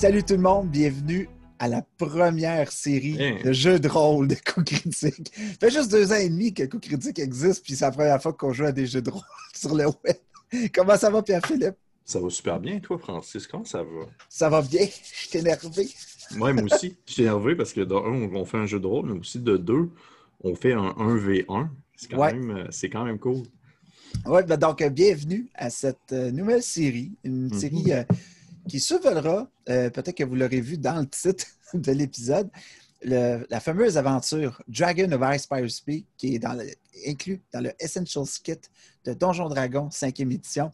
Salut tout le monde, bienvenue à la première série Hey. de jeux de rôle de Coup Critique. Ça fait juste deux ans et demi que Coup Critique existe, puis c'est la première fois qu'on joue à des jeux de rôle sur le web. Comment ça va, Pierre-Philippe? Ça va super bien, toi, Francis. Comment ça va? Ça va bien? Je suis énervé. Ouais, moi aussi. Je suis énervé parce que de un, on fait un jeu de rôle, mais aussi de deux, on fait un 1v1. C'est quand, Ouais. même, euh, c'est quand même cool. Ouais, ben donc, euh, bienvenue à cette euh, nouvelle série. Une Mhm. série euh, qui survolera, euh, peut-être que vous l'aurez vu dans le titre de l'épisode, la fameuse aventure Dragon of Ice Peak, qui est dans le- inclus dans le Essentials Kit de Donjon Dragon 5e édition.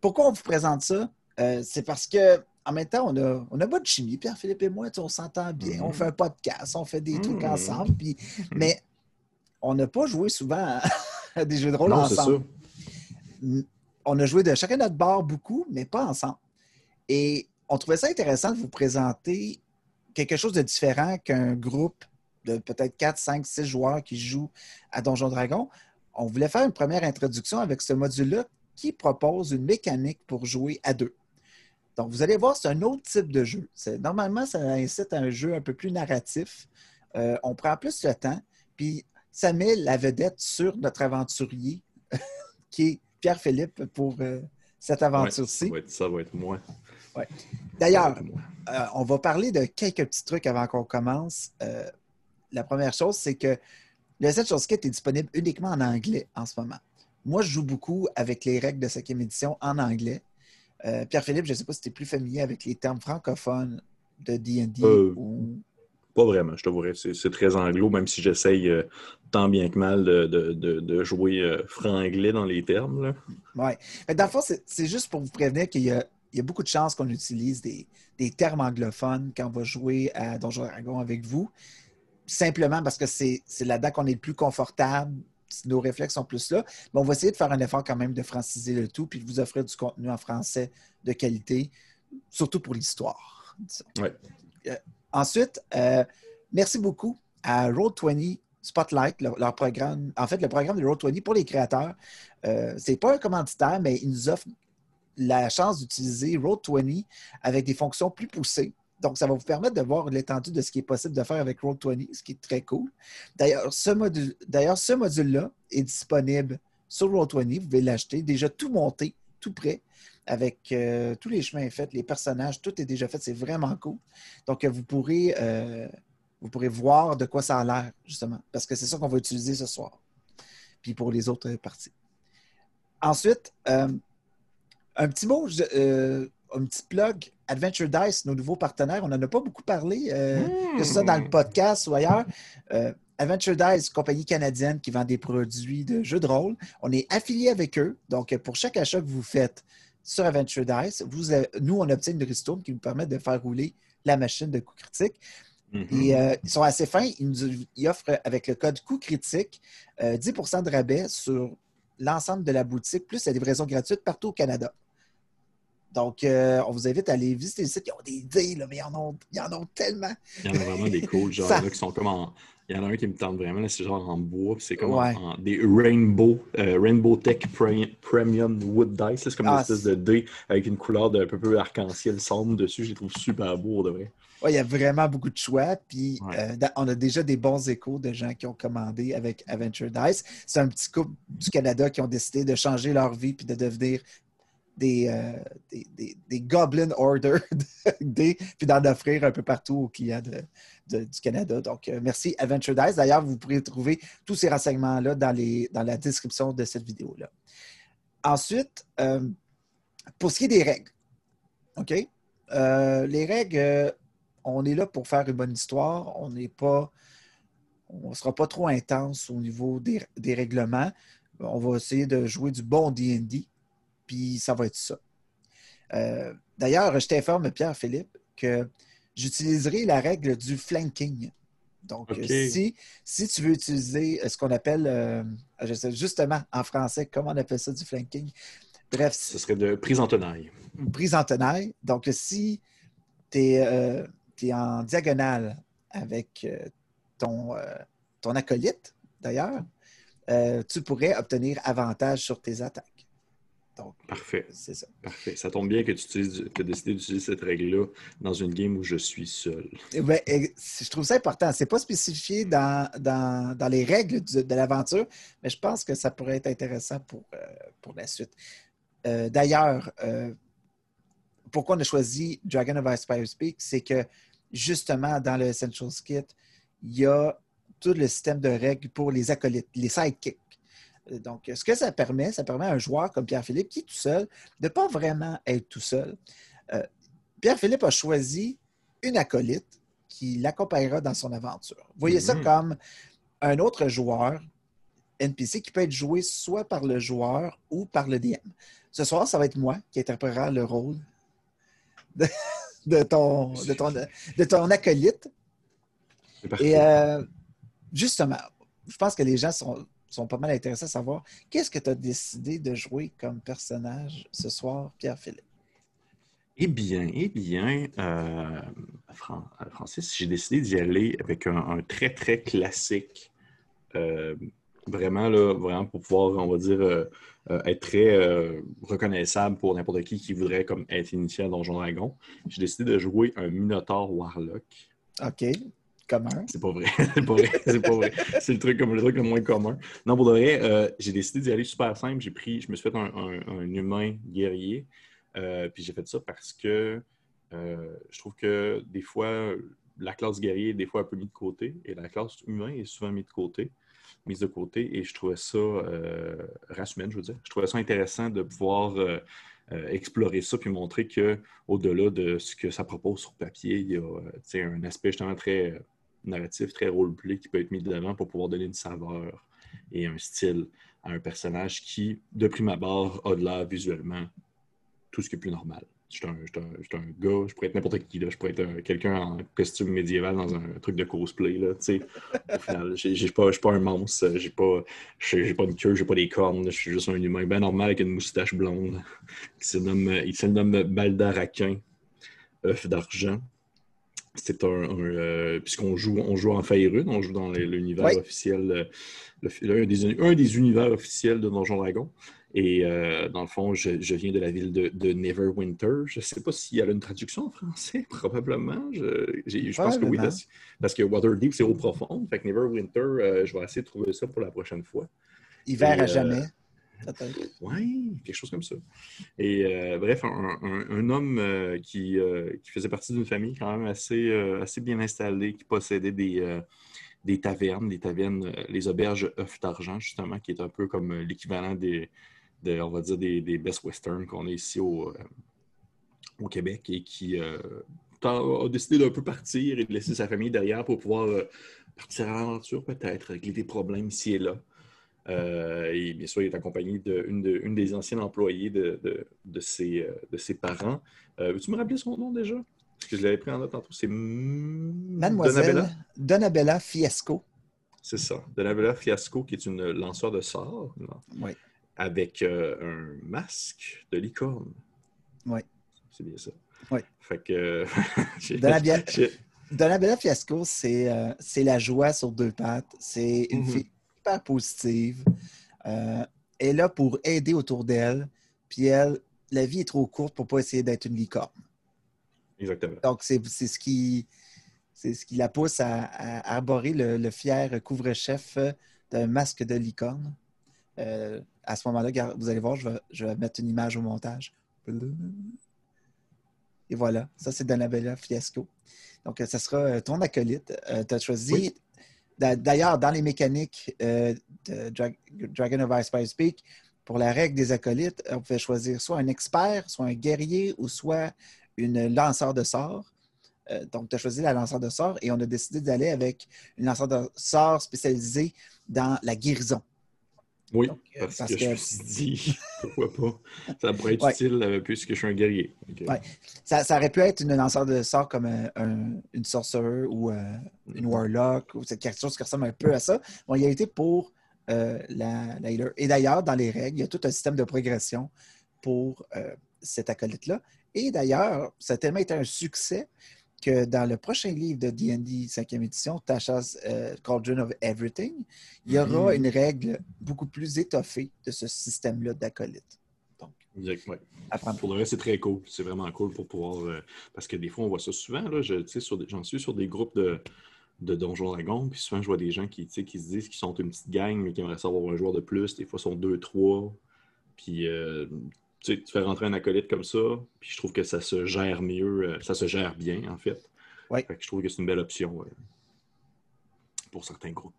Pourquoi on vous présente ça? Euh, c'est parce que en même temps, on a, on a bonne chimie, Pierre-Philippe et moi, on s'entend bien, on fait un podcast, on fait des trucs Mhm. ensemble, puis- mais on n'a pas joué souvent à, des jeux de rôle non, ensemble on a joué de chacun notre bord beaucoup, mais pas ensemble. Et on trouvait ça intéressant de vous présenter quelque chose de différent qu'un groupe de peut-être 4, 5, 6 joueurs qui jouent à Donjon Dragon. On voulait faire une première introduction avec ce module-là qui propose une mécanique pour jouer à deux. Donc, vous allez voir, c'est un autre type de jeu. Normalement, ça incite à un jeu un peu plus narratif. Euh, on prend plus le temps, puis ça met la vedette sur notre aventurier, qui est Pierre-Philippe, pour euh, cette aventure-ci. ça va être moi. D'ailleurs, euh, on va parler de quelques petits trucs avant qu'on commence. Euh, la première chose, c'est que le Essentials Kit est disponible uniquement en anglais en ce moment. Moi, je joue beaucoup avec les règles de cinquième édition en anglais. Euh, Pierre-Philippe, je ne sais pas si tu es plus familier avec les termes francophones de D&D ou... Pas vraiment, je t'avouerais. C'est, c'est très anglo, même si j'essaye euh, tant bien que mal de, de- de- de jouer euh, franglais dans les termes. Mais dans le fond, c'est juste pour vous prévenir qu'il y a, il y a beaucoup de chances qu'on utilise des, des termes anglophones quand on va jouer à Donjon Dragon avec vous. Simplement parce que c'est là-dedans qu'on est le plus confortable. Nos réflexes sont plus là. Mais on va essayer de faire un effort quand même de franciser le tout puis de vous offrir du contenu en français de qualité, surtout pour l'histoire. Ouais. Euh, ensuite, euh, merci beaucoup à Roll20 Spotlight, leur, leur programme, en fait, le programme de Roll20 pour les créateurs. Euh, c'est pas un commanditaire, mais ils nous offrent la chance d'utiliser Roll20 avec des fonctions plus poussées. Donc, ça va vous permettre de voir l'étendue de ce qui est possible de faire avec Roll20, ce qui est très cool. D'ailleurs, ce module, module-là est disponible sur Roll20. Vous pouvez l'acheter, déjà tout monté, tout prêt, avec euh, tous les chemins faits, les personnages, tout est déjà fait. C'est vraiment cool. Donc, vous pourrez, euh, vous pourrez voir de quoi ça a l'air, justement, parce que c'est ça qu'on va utiliser ce soir. Puis pour les autres parties. Ensuite, euh, un petit mot, je- euh, un petit plug. Adventure Dice, nos nouveaux partenaires, on n'en a pas beaucoup parlé, euh, que ce soit dans le podcast ou ailleurs. Euh, Adventure Dice, compagnie canadienne qui vend des produits de jeux de rôle. On est affilié avec eux. Donc, pour chaque achat que vous faites sur Adventure Dice, vous, nous, on obtient une ristourne qui nous permet de faire rouler la machine de coup critique. Mhm. Et euh, ils sont assez fins. Ils, nous, ils offrent avec le code coup critique euh, 10% de rabais sur l'ensemble de la boutique, plus la livraison gratuite partout au Canada. Donc, euh, on vous invite à aller visiter le site. Ils ont des là, mais ils en ont, ils en ont tellement. Il y en a vraiment des cool, genre, Ça- a qui sont comme en. Il y en a un qui me tente vraiment, là, c'est genre en bois, c'est comme en- Ouais. en, des Rainbow, euh, Rainbow Tech Pre- Premium Wood Dice. là, C'est comme Ah, une espèce de dé avec une couleur d'un peu, peu arc-en-ciel sombre dessus. Je les trouve super beaux, de vrai. Ouais, il y a vraiment beaucoup de choix. Puis, Ouais. euh, on a déjà des bons échos de gens qui ont commandé avec Adventure Dice. C'est un petit couple du Canada qui ont décidé de changer leur vie puis de devenir des, euh, des, des- Goblin Order, des- puis d'en offrir un peu partout aux clients du Canada. Donc, euh, merci Adventure Dice. D'ailleurs, vous pourrez trouver tous ces renseignements-là dans, la description de cette vidéo-là. Ensuite, euh, pour ce qui est des règles, OK? Les règles, on est là pour faire une bonne histoire. On n'est pas. On ne sera pas trop intense au niveau des, des règlements. On va essayer de jouer du bon DD, puis ça va être ça. Euh, D'ailleurs, je t'informe, Pierre-Philippe, que j'utiliserai la règle du flanking. Donc, si, si tu veux utiliser euh, ce qu'on appelle, euh, je sais justement en français, comment on appelle ça du flanking? Bref, Ce serait de prise en tenaille. prise en tenaille. Donc, si tu es, en diagonale avec ton, ton acolyte, d'ailleurs, tu pourrais obtenir avantage sur tes attaques. Donc, Parfait. c'est ça. Parfait. Ça tombe bien que tu aies décidé d'utiliser cette règle-là dans une game où je suis seul. Eh ben, eh, je trouve ça important. C'est pas spécifié dans, dans, dans les règles de l'aventure, mais je pense que ça pourrait être intéressant pour, euh, pour la suite. Euh, D'ailleurs, euh, pourquoi on a choisi Dragon of Ice Peak, c'est que justement, dans le Essentials Kit, il y a tout le système de règles pour les acolytes, les sidekicks. Donc, ce que ça permet, ça permet à un joueur comme Pierre-Philippe, qui est tout seul, de ne pas vraiment être tout seul. Euh, Pierre-Philippe a choisi une acolyte qui l'accompagnera dans son aventure. Vous voyez ça Mhm. comme un autre joueur NPC qui peut être joué soit par le joueur ou par le DM. Ce soir, ça va être moi qui interprétera le rôle de, de ton, de, ton, de ton acolyte. Et euh, justement, je pense que les gens sont, sont pas mal intéressés à savoir qu'est-ce que tu as décidé de jouer comme personnage ce soir, Pierre-Philippe? Eh bien, eh bien, euh, Fran- Francis, j'ai décidé d'y aller avec un, un très, très classique. euh, vraiment, là, vraiment pour pouvoir, on va dire, euh, être très reconnaissable pour n'importe qui qui voudrait comme être initié à Donjon Dragon. J'ai décidé de jouer un Minotaur Warlock. OK. C'est pas vrai. c'est pas vrai. C'est pas vrai. C'est le truc comme le truc le moins commun. Non, pour de vrai, euh, j'ai décidé d'y aller super simple. J'ai pris, je me suis fait un, humain guerrier. Euh, puis j'ai fait ça parce que euh, je trouve que des fois, la classe guerrier est des fois un peu mise de côté et la classe humain est souvent mise de côté. Mise de côté et je trouvais ça, race humaine, je veux dire, je trouvais ça intéressant de pouvoir explorer ça puis montrer que au-delà de ce que ça propose sur papier, il y a un aspect justement très narratif, très roleplay qui peut être mis de l'avant pour pouvoir donner une saveur et un style à un personnage qui, de prime abord, a de l'air visuellement tout ce qui est plus normal. Je suis un, je un- je un gars, je pourrais être n'importe qui, là. je pourrais être un- quelqu'un en costume médiéval dans un truc de cosplay. Là. Au final, je suis pas un monstre, j'ai pas, j'ai pas une queue, j'ai pas des cornes, je suis juste un humain bien normal avec une moustache blonde. Il se nomme, il nomme Baldaraquin, œuf d'argent. C'est un, un, euh, puisqu'on joue, on joue en Faerun, on joue dans l'univers Oui. officiel, euh, le- un, des, un des univers officiels de Donjon Dragon. Et euh, dans le fond, je, je viens de la ville de, de Neverwinter. Je ne sais pas s'il y a une traduction en français, probablement. Je, pense que oui, parce, parce que Waterdeep, c'est eau profonde. Fait que Neverwinter, euh, je vais essayer de trouver ça pour la prochaine fois. Hiver Et, à jamais. Oui, quelque chose comme ça. Et euh, bref, un, homme euh, qui, euh, qui faisait partie d'une famille quand même assez, assez bien installée, qui possédait des, des tavernes, des tavernes, les auberges œufs d'argent, justement, qui est un peu comme l'équivalent des, de, on va dire, des, des Best Western qu'on a ici au, au Québec et qui a, décidé d'un peu partir et de laisser sa famille derrière pour pouvoir partir à l'aventure, peut-être, régler des problèmes ici et là. Euh, et bien sûr, il est accompagné d'une de, une des anciennes employées de, de, de ses, euh, de ses parents. Euh, Veux-tu me rappeler son nom déjà? Parce que je l'avais pris en note tantôt. C'est Mademoiselle Donabella? Donabella Fiesco. C'est ça. Donabella Fiasco, qui est une lanceur de sorts? Oui. avec euh, un masque de licorne. Oui. C'est bien ça. Oui. Fait que. Donabella, Fiasco, c'est c'est la joie sur deux pattes. C'est une Mhm. fille hyper positive. Euh, elle est là pour aider autour d'elle. Puis elle, la vie est trop courte pour pas essayer d'être une licorne. Exactement. Donc, c'est ce qui c'est ce qui la pousse à, à arborer le, le fier couvre-chef d'un masque de licorne. Euh, à ce moment-là, vous allez voir, je vais, je vais mettre une image au montage. Et voilà, ça c'est Donabella Fiasco. Donc, euh, ça sera euh, ton acolyte. tu as choisi, Oui. D'a- d'ailleurs, dans les mécaniques euh, de Dra- Dragon of Ice Spice Peak, pour la règle des acolytes, on pouvait choisir soit un expert, soit un guerrier ou soit une lanceur de sorts. Euh, donc, tu as choisi la lanceur de sorts et on a décidé d'aller avec une lanceur de sorts spécialisée dans la guérison. Oui, Donc, euh, parce, parce que, je me suis dit, pourquoi pas? Ça pourrait être Ouais. utile euh, puisque je suis un guerrier. Ouais. Ça, ça aurait pu être une lanceur de sorts comme euh, un- une sorcerer ou euh, une warlock ou quelque chose qui ressemble un peu à ça. Bon, il a été pour euh, la, la healer. Et d'ailleurs, dans les règles, il y a tout un système de progression pour euh, cet acolyte-là. Et d'ailleurs, ça a tellement été un succès que dans le prochain livre de D&D 5e édition, Tasha's euh, Cauldron of Everything, il y aura Mhm. une règle beaucoup plus étoffée de ce système-là d'acolyte. Donc, Exact, ouais. apprendre. Pour le reste, c'est très cool. C'est vraiment cool pour pouvoir. euh, parce que des fois, on voit ça souvent. Je, j'en suis sur des groupes de, de Donjons Dragons. Puis souvent, je vois des gens qui, qui se disent qu'ils sont une petite gang, mais qui aimeraient savoir un joueur de plus. Des fois, ils sont deux, trois. Puis euh, tu sais, tu fais rentrer un acolyte comme ça. Puis je trouve que ça se gère mieux. euh, ça se gère bien, en fait. Ouais. Fait que je trouve que c'est une belle option pour certains groupes.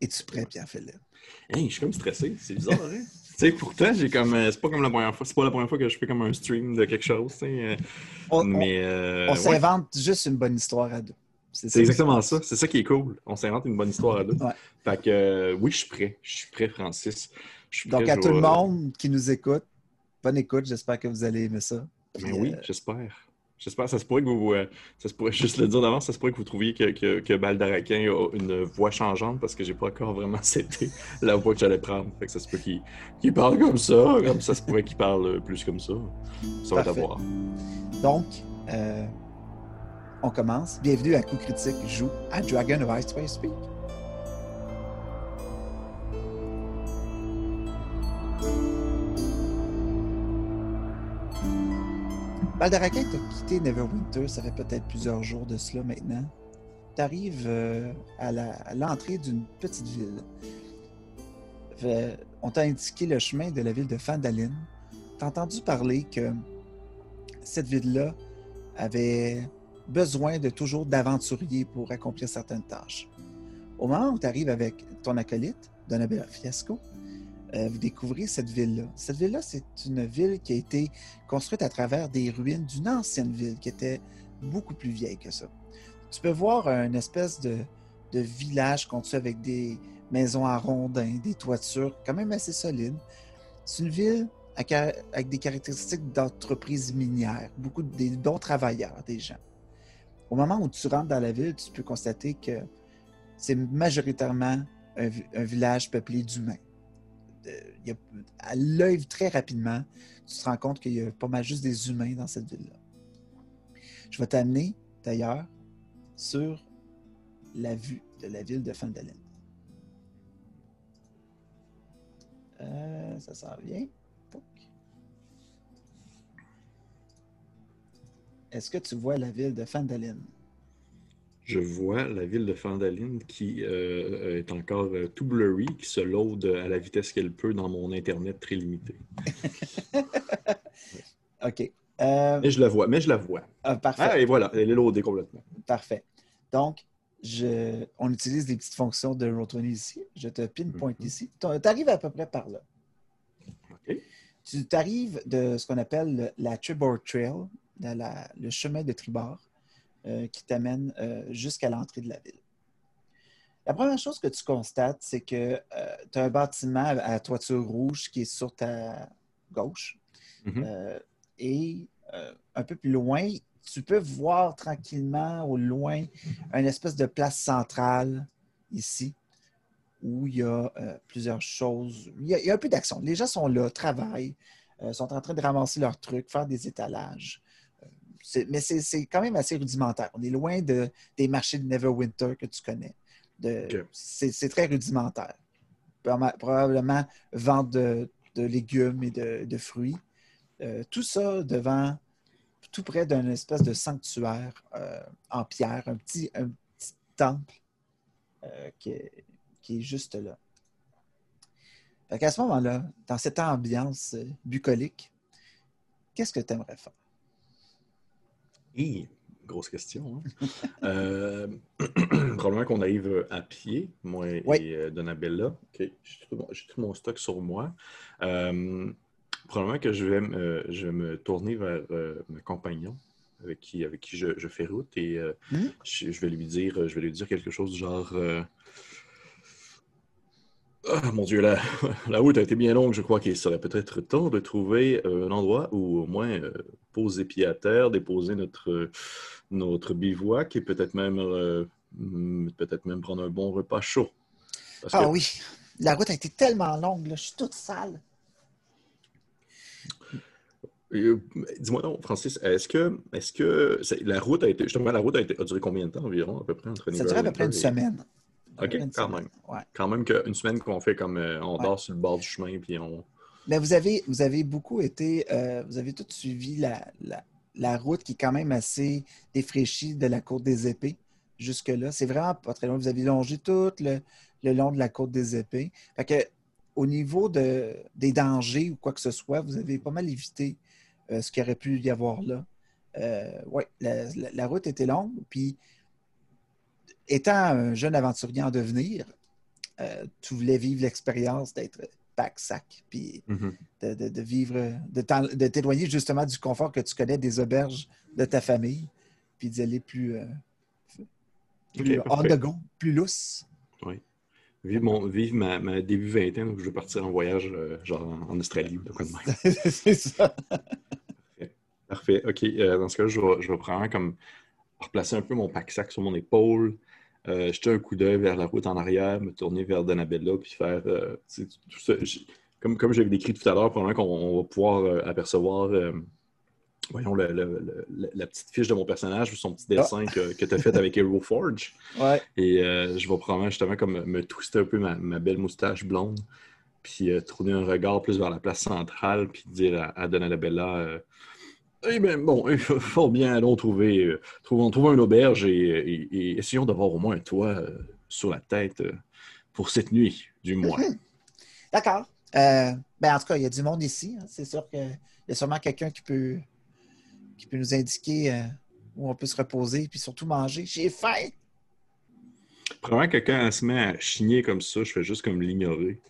Es-tu prêt, Pierre-Philippe? Hey, je suis comme stressé, c'est bizarre, hein? tu sais, pourtant, j'ai comme. euh, C'est pas comme la première fois. C'est pas la première fois que je fais comme un stream de quelque chose, euh, On, mais. euh, on ouais, s'invente juste une bonne histoire à deux. c'est exactement ça. C'est ça qui est cool. On s'invente une bonne histoire à deux. Ouais. Fait que, oui, je suis prêt. Je suis prêt, Francis. Donc, à tout le monde qui nous écoute, bonne écoute. J'espère que vous allez aimer ça. Mais Puis, oui, euh, j'espère. J'espère. Ça se pourrait que vous. euh, ça se pourrait, juste le dire d'avance, ça se pourrait que vous trouviez que, que, que Baldaraquin a une voix changeante parce que j'ai pas encore vraiment accepté la voix que j'allais prendre. Fait que ça se peut qu'il parle comme ça. Comme ça se pourrait qu'il parle euh, plus comme ça. Ça va être à Parfait. voir. Donc, euh, on commence. Bienvenue à Coup Critique joue à Dragon of Ice Speak. Baldaraquin, tu as quitté Neverwinter, ça fait peut-être plusieurs jours de cela maintenant. Tu arrives à la- à l'entrée d'une petite ville. On t'a indiqué le chemin de la ville de Fandalin. Tu as entendu parler que cette ville-là avait besoin de toujours d'aventuriers pour accomplir certaines tâches. Au moment où tu arrives avec ton acolyte, Donabella Fiasco, euh, vous découvrez cette ville-là. Cette ville-là, c'est une ville qui a été construite à travers des ruines d'une ancienne ville qui était beaucoup plus vieille que ça. Tu peux voir une espèce de, village construit avec des maisons à rondins, des toitures quand même assez solides. C'est une ville avec des caractéristiques d'entreprise minière, beaucoup de des bons travailleurs, des gens. Au moment où tu rentres dans la ville, tu peux constater que c'est majoritairement un village peuplé d'humains. À l'œil, très rapidement, tu te rends compte qu'il y a pas mal juste des humains dans cette ville-là. Je vais t'amener, d'ailleurs, sur la vue de la ville de Fandalin. Euh, ça s'en vient. Est-ce que tu vois la ville de Fandalin? Je vois la ville de Fandaline qui euh, est encore euh, tout blurry, qui se load à la vitesse qu'elle peut dans mon Internet très limité. OK. Euh, Mais je la vois, mais je la vois. ah, parfait. Ah, et voilà, elle est loadée complètement. Parfait. Donc, je, on utilise des petites fonctions de Roll20 ici. Je te pinpoint Mhm. ici. Tu arrives à peu près par là. OK. Tu arrives de ce qu'on appelle le- la Tribord Trail, la- le chemin de tribord, euh, qui t'amène euh, jusqu'à l'entrée de la ville. La première chose que tu constates, c'est que tu as un bâtiment à toiture rouge qui est sur ta gauche. Mhm. Euh, et euh, un peu plus loin, tu peux voir tranquillement au loin une espèce de place centrale ici où il y a euh, plusieurs choses. Il y a, il y a un peu d'action. Les gens sont là, travaillent, euh, sont en train de ramasser leurs trucs, faire des étalages. Mais c'est quand même assez rudimentaire. On est loin de, des marchés de Neverwinter que tu connais. C'est très rudimentaire. Proba- Probablement vente de, de légumes et de, de fruits. Euh, tout ça devant, tout près d'un espèce de sanctuaire euh, en pierre, un petit, un petit temple euh, qui, est, qui est juste là. Fait qu'à ce moment-là, dans cette ambiance bucolique, qu'est-ce que tu aimerais faire? Hi, grosse question. hein. Euh, probablement qu'on arrive à pied, moi et euh, Donabella. J'ai tout, mon- j'ai tout mon stock sur moi. Euh, probablement que je vais me, je vais me tourner vers mon compagnon avec qui, avec qui je, je fais route et je, je vais lui dire, je vais lui dire quelque chose du genre. Euh, Ah, mon Dieu, la, la route a été bien longue. Je crois qu'il serait peut-être temps de trouver euh, un endroit où au moins euh, poser pied à terre, déposer notre, notre bivouac et peut-être même, euh, hmm, peut-être même prendre un bon repas chaud. Parce Ah que- oui, la route a été tellement longue, là, je suis toute sale. Euh, Dis-moi donc, Francis, est-ce que, est-ce que la route a été, justement, la route a, été- a duré combien de temps environ, à peu près, entre Ça durait à peu près une et- semaine. OK, quand même. Ouais. Quand même qu'une semaine qu'on fait comme, euh, on Ouais. dort sur le bord du chemin, puis on, Mais vous avez, vous avez beaucoup été, euh, vous avez tout suivi la, la, route qui est quand même assez défraîchie de la côte des épées jusque-là. C'est vraiment pas très loin. Vous avez longé tout le, long de la côte des épées. Fait que, au niveau de, des dangers ou quoi que ce soit, vous avez pas mal évité euh, ce qu'il aurait pu y avoir là. Oui, la, route était longue. Puis, étant un jeune aventurier en devenir, tu voulais vivre l'expérience d'être pack-sac, puis mhm. de, vivre, de t'éloigner justement du confort que tu connais des auberges de ta famille, puis d'y aller plus, euh, plus on the go, plus lousse. Oui. Vivre, mon, vivre ma, début vingtaine où je veux partir en voyage, euh, genre en, Australie ou de quoi de même. C'est ça. Parfait. OK. Euh, dans ce cas, je vais, je vais prendre comme replacer un peu mon pack-sac sur mon épaule, euh, jeter un coup d'œil vers la route en arrière, me tourner vers Donabella, puis faire euh, tout ça. Comme, comme j'avais décrit tout à l'heure, probablement qu'on va pouvoir euh, apercevoir voyons, la petite fiche de mon personnage, son petit dessin ah. que, tu as fait avec Hero Forge. Et je vais probablement justement comme me twister un peu ma, belle moustache blonde, puis tourner un regard plus vers la place centrale, puis dire à, à Donabella eh bien, bon, il faut bien, allons trouver, euh, trouvons, trouvons une auberge et, essayons d'avoir au moins un toit euh, sur la tête euh, pour cette nuit, du moins. D'accord. ben, en tout cas, il y a du monde ici. Hein. C'est sûr qu'il y a sûrement quelqu'un qui peut, qui peut nous indiquer où on peut se reposer et puis surtout manger. J'ai faim! Probablement quelqu'un se met à chigner comme ça, je fais juste comme l'ignorer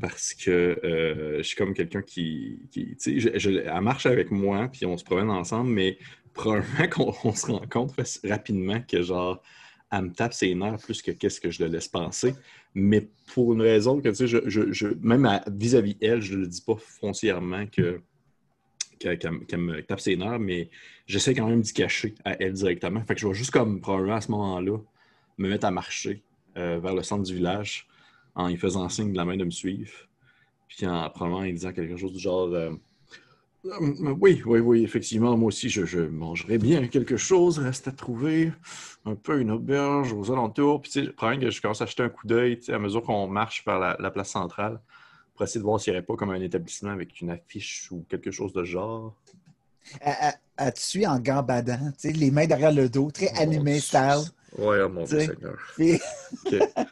parce que euh, je suis comme quelqu'un qui, tu sais, elle marche avec moi, puis on se promène ensemble, mais probablement qu'on se rend compte rapidement que, genre, elle me tape ses nerfs plus que qu'est-ce que je le laisse penser. Mais pour une raison que, tu sais, même vis-à-vis elle, je ne le dis pas foncièrement que qu'elle me tape ses nerfs, mais j'essaie quand même d'y cacher à elle directement. Fait que je vais juste comme, probablement à ce moment-là, me mettre à marcher euh, vers le centre du village en lui faisant signe de la main de me suivre. Puis en probablement en disant quelque chose du genre euh, euh, Oui, oui, oui, effectivement, moi aussi, je, je, mangerais bien quelque chose. Reste à trouver un peu une auberge aux alentours. Puis, tu sais, problème que je commence à acheter un coup d'œil à mesure qu'on marche vers la, place centrale pour essayer de voir s'il n'y aurait pas comme un établissement avec une affiche ou quelque chose de genre. Suit en gambadant, tu sais, les mains derrière le dos, très animé style? Oui, oh mon Dieu Seigneur.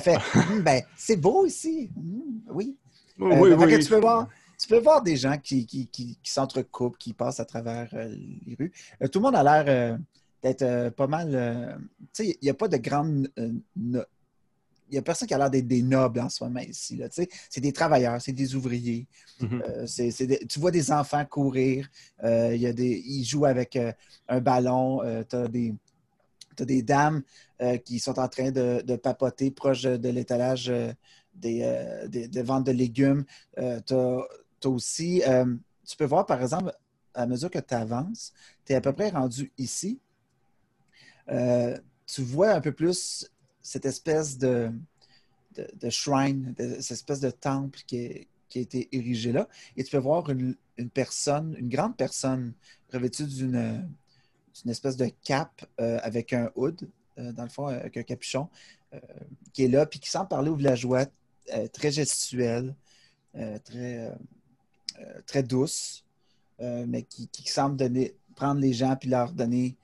fait. Hmm, ben, c'est beau ici. Hmm, oui. oui, euh, tu, peux voir, tu peux voir des gens qui, qui, qui, s'entrecoupent, qui passent à travers euh, les rues. Euh, tout le monde a l'air d'être pas mal. tu sais, il n'y a pas de grande. il n'y a personne qui a l'air d'être des nobles en ce moment ici. C'est des travailleurs, c'est des ouvriers. Mm-hmm. tu vois des enfants courir. y a des, ils jouent avec un ballon. tu as des tu as des dames qui sont en train de, papoter proche de l'étalage euh, euh, des, ventes de légumes. tu aussi, tu peux voir par exemple, à mesure que tu avances, tu es à peu près rendu ici. tu vois un peu plus cette espèce de, shrine, cette espèce de temple qui, a été érigé là. Et tu peux voir une, personne, une grande personne revêtue d'une une espèce de cape euh, avec un hood, euh, dans le fond, avec un capuchon, euh, qui est là, puis qui semble parler aux villageois, très gestuelle, très, très douce, mais qui, semble donner, prendre les gens puis leur donner,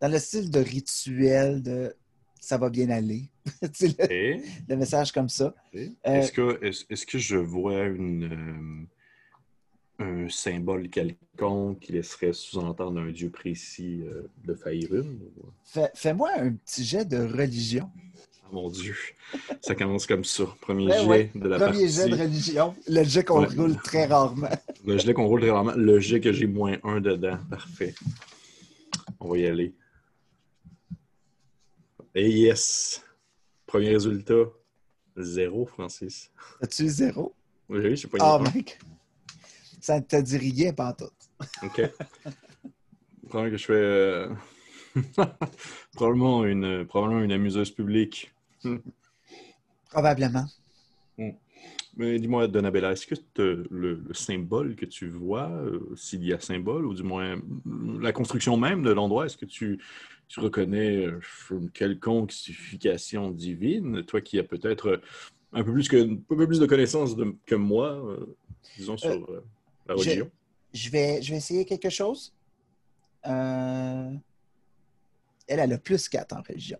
dans le style de rituel de ça va bien aller. le, message comme ça. Est-ce que, est, que je vois une un symbole quelconque qui laisserait sous-entendre un dieu précis euh, de Faerun? Fais-moi un petit jet de religion. Ah, mon Dieu, ça commence comme ça. Premier ben jet de la Premier jet de religion. Le jet qu'on roule très rarement. Le jet qu'on roule très rarement. Le jet que j'ai moins un dedans. Parfait. On va y aller. Et yes! Premier résultat, zéro, Francis. As-tu zéro? Oui, je sais pas. Oh, mec! Ça ne te dit rien, pas tout. OK. Probablement que je fais euh, probablement, une, probablement une amuseuse publique. Probablement. Hmm. Mais dis-moi, Donabella, est-ce que le, symbole que tu vois, euh, s'il y a symbole, ou du moins la construction même de l'endroit, est-ce que tu, tu reconnais euh, une quelconque signification divine? Toi qui as peut-être un peu plus, que, un peu plus de connaissances que moi, disons, sur Euh, euh. Je vais, je vais essayer quelque chose. Euh, Elle, elle a plus 4 en religion.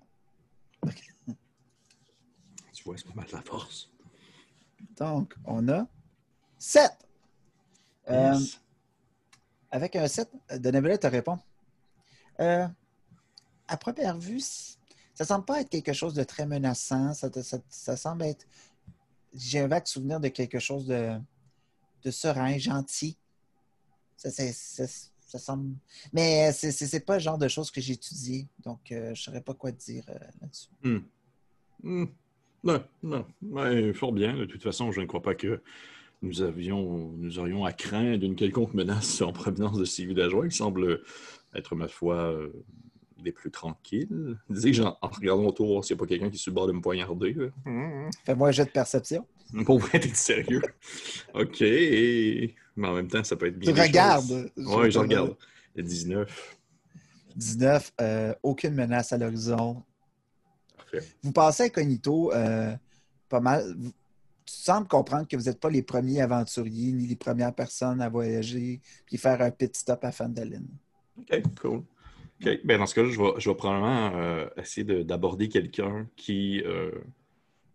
Tu vois, c'est pas mal de la force. Donc, on a 7. Euh, Yes. avec un 7, Donabella te répond. Euh, à première vue, ça semble pas être quelque chose de très menaçant. Ça, te- ça- ça semble être. J'ai un vague souvenir de quelque chose de, de serein, gentil. Ça, c'est- ça- ça semble. Mais c'est c'est- c'est pas le genre de choses que j'ai étudié. Donc, euh, je saurais pas quoi te dire euh, là-dessus. Hmm. Hmm. Non, non. Ouais, fort bien. De toute façon, je ne crois pas que nous, avions, nous aurions à craindre une quelconque menace en provenance de ces villageois qui semblent être, ma foi, euh, des plus tranquilles. Dis-je en, en regardant autour, s'il n'y a pas quelqu'un qui est sur le bord de me poignarder. Fais-moi un jet de perception. Pour vrai, t'es sérieux? OK. Et... Mais en même temps, ça peut être bien. Tu regardes. Oui, je regarde. Le 19. 19, euh, aucune menace à l'horizon. Parfait. Vous passez incognito euh, pas mal. Tu sembles comprendre que vous n'êtes pas les premiers aventuriers ni les premières personnes à voyager puis faire un pit stop à Fandalin. OK, cool. OK. Ben, dans ce cas-là, je vais, je vais probablement euh, essayer de- d'aborder quelqu'un qui, euh,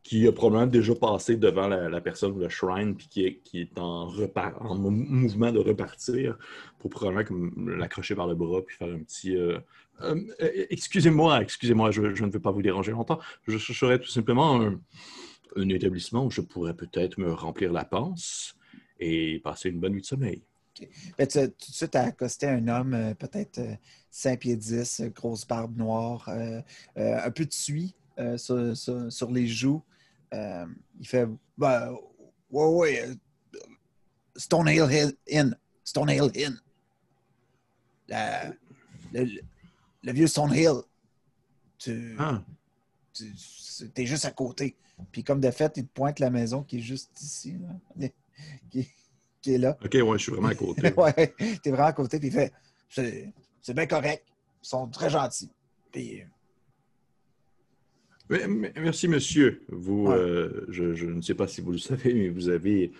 qui a probablement déjà passé devant la, la personne le shrine puis qui est, qui est en, mouvement de repartir pour probablement l'accrocher par le bras puis faire un petit. euh, euh, euh, excusez-moi, excusez-moi, je, ne veux pas vous déranger longtemps. Je chercherais tout simplement un, un établissement où je pourrais peut-être me remplir la panse et passer une bonne nuit de sommeil. Ben, tu, tout de suite, as accosté un homme, peut-être euh, 5 pieds 10, euh, grosse barbe noire, un peu de suie sur- sur les joues. Euh, il fait ben, Ouais, ouais, Stonehill Hill Inn. Stonehill Inn. La- le, vieux Stonehill. Tu, Ah, tu es juste à côté. Puis comme de fait, il te pointe la maison qui est juste ici, là, qui, qui est là. OK, ouais, je suis vraiment à côté. ouais, t'es vraiment à côté, puis il fait c'est bien correct. Ils sont très gentils. Puis, Merci, monsieur. Vous, Ouais. euh, je, je ne sais pas si vous le savez, mais vous avez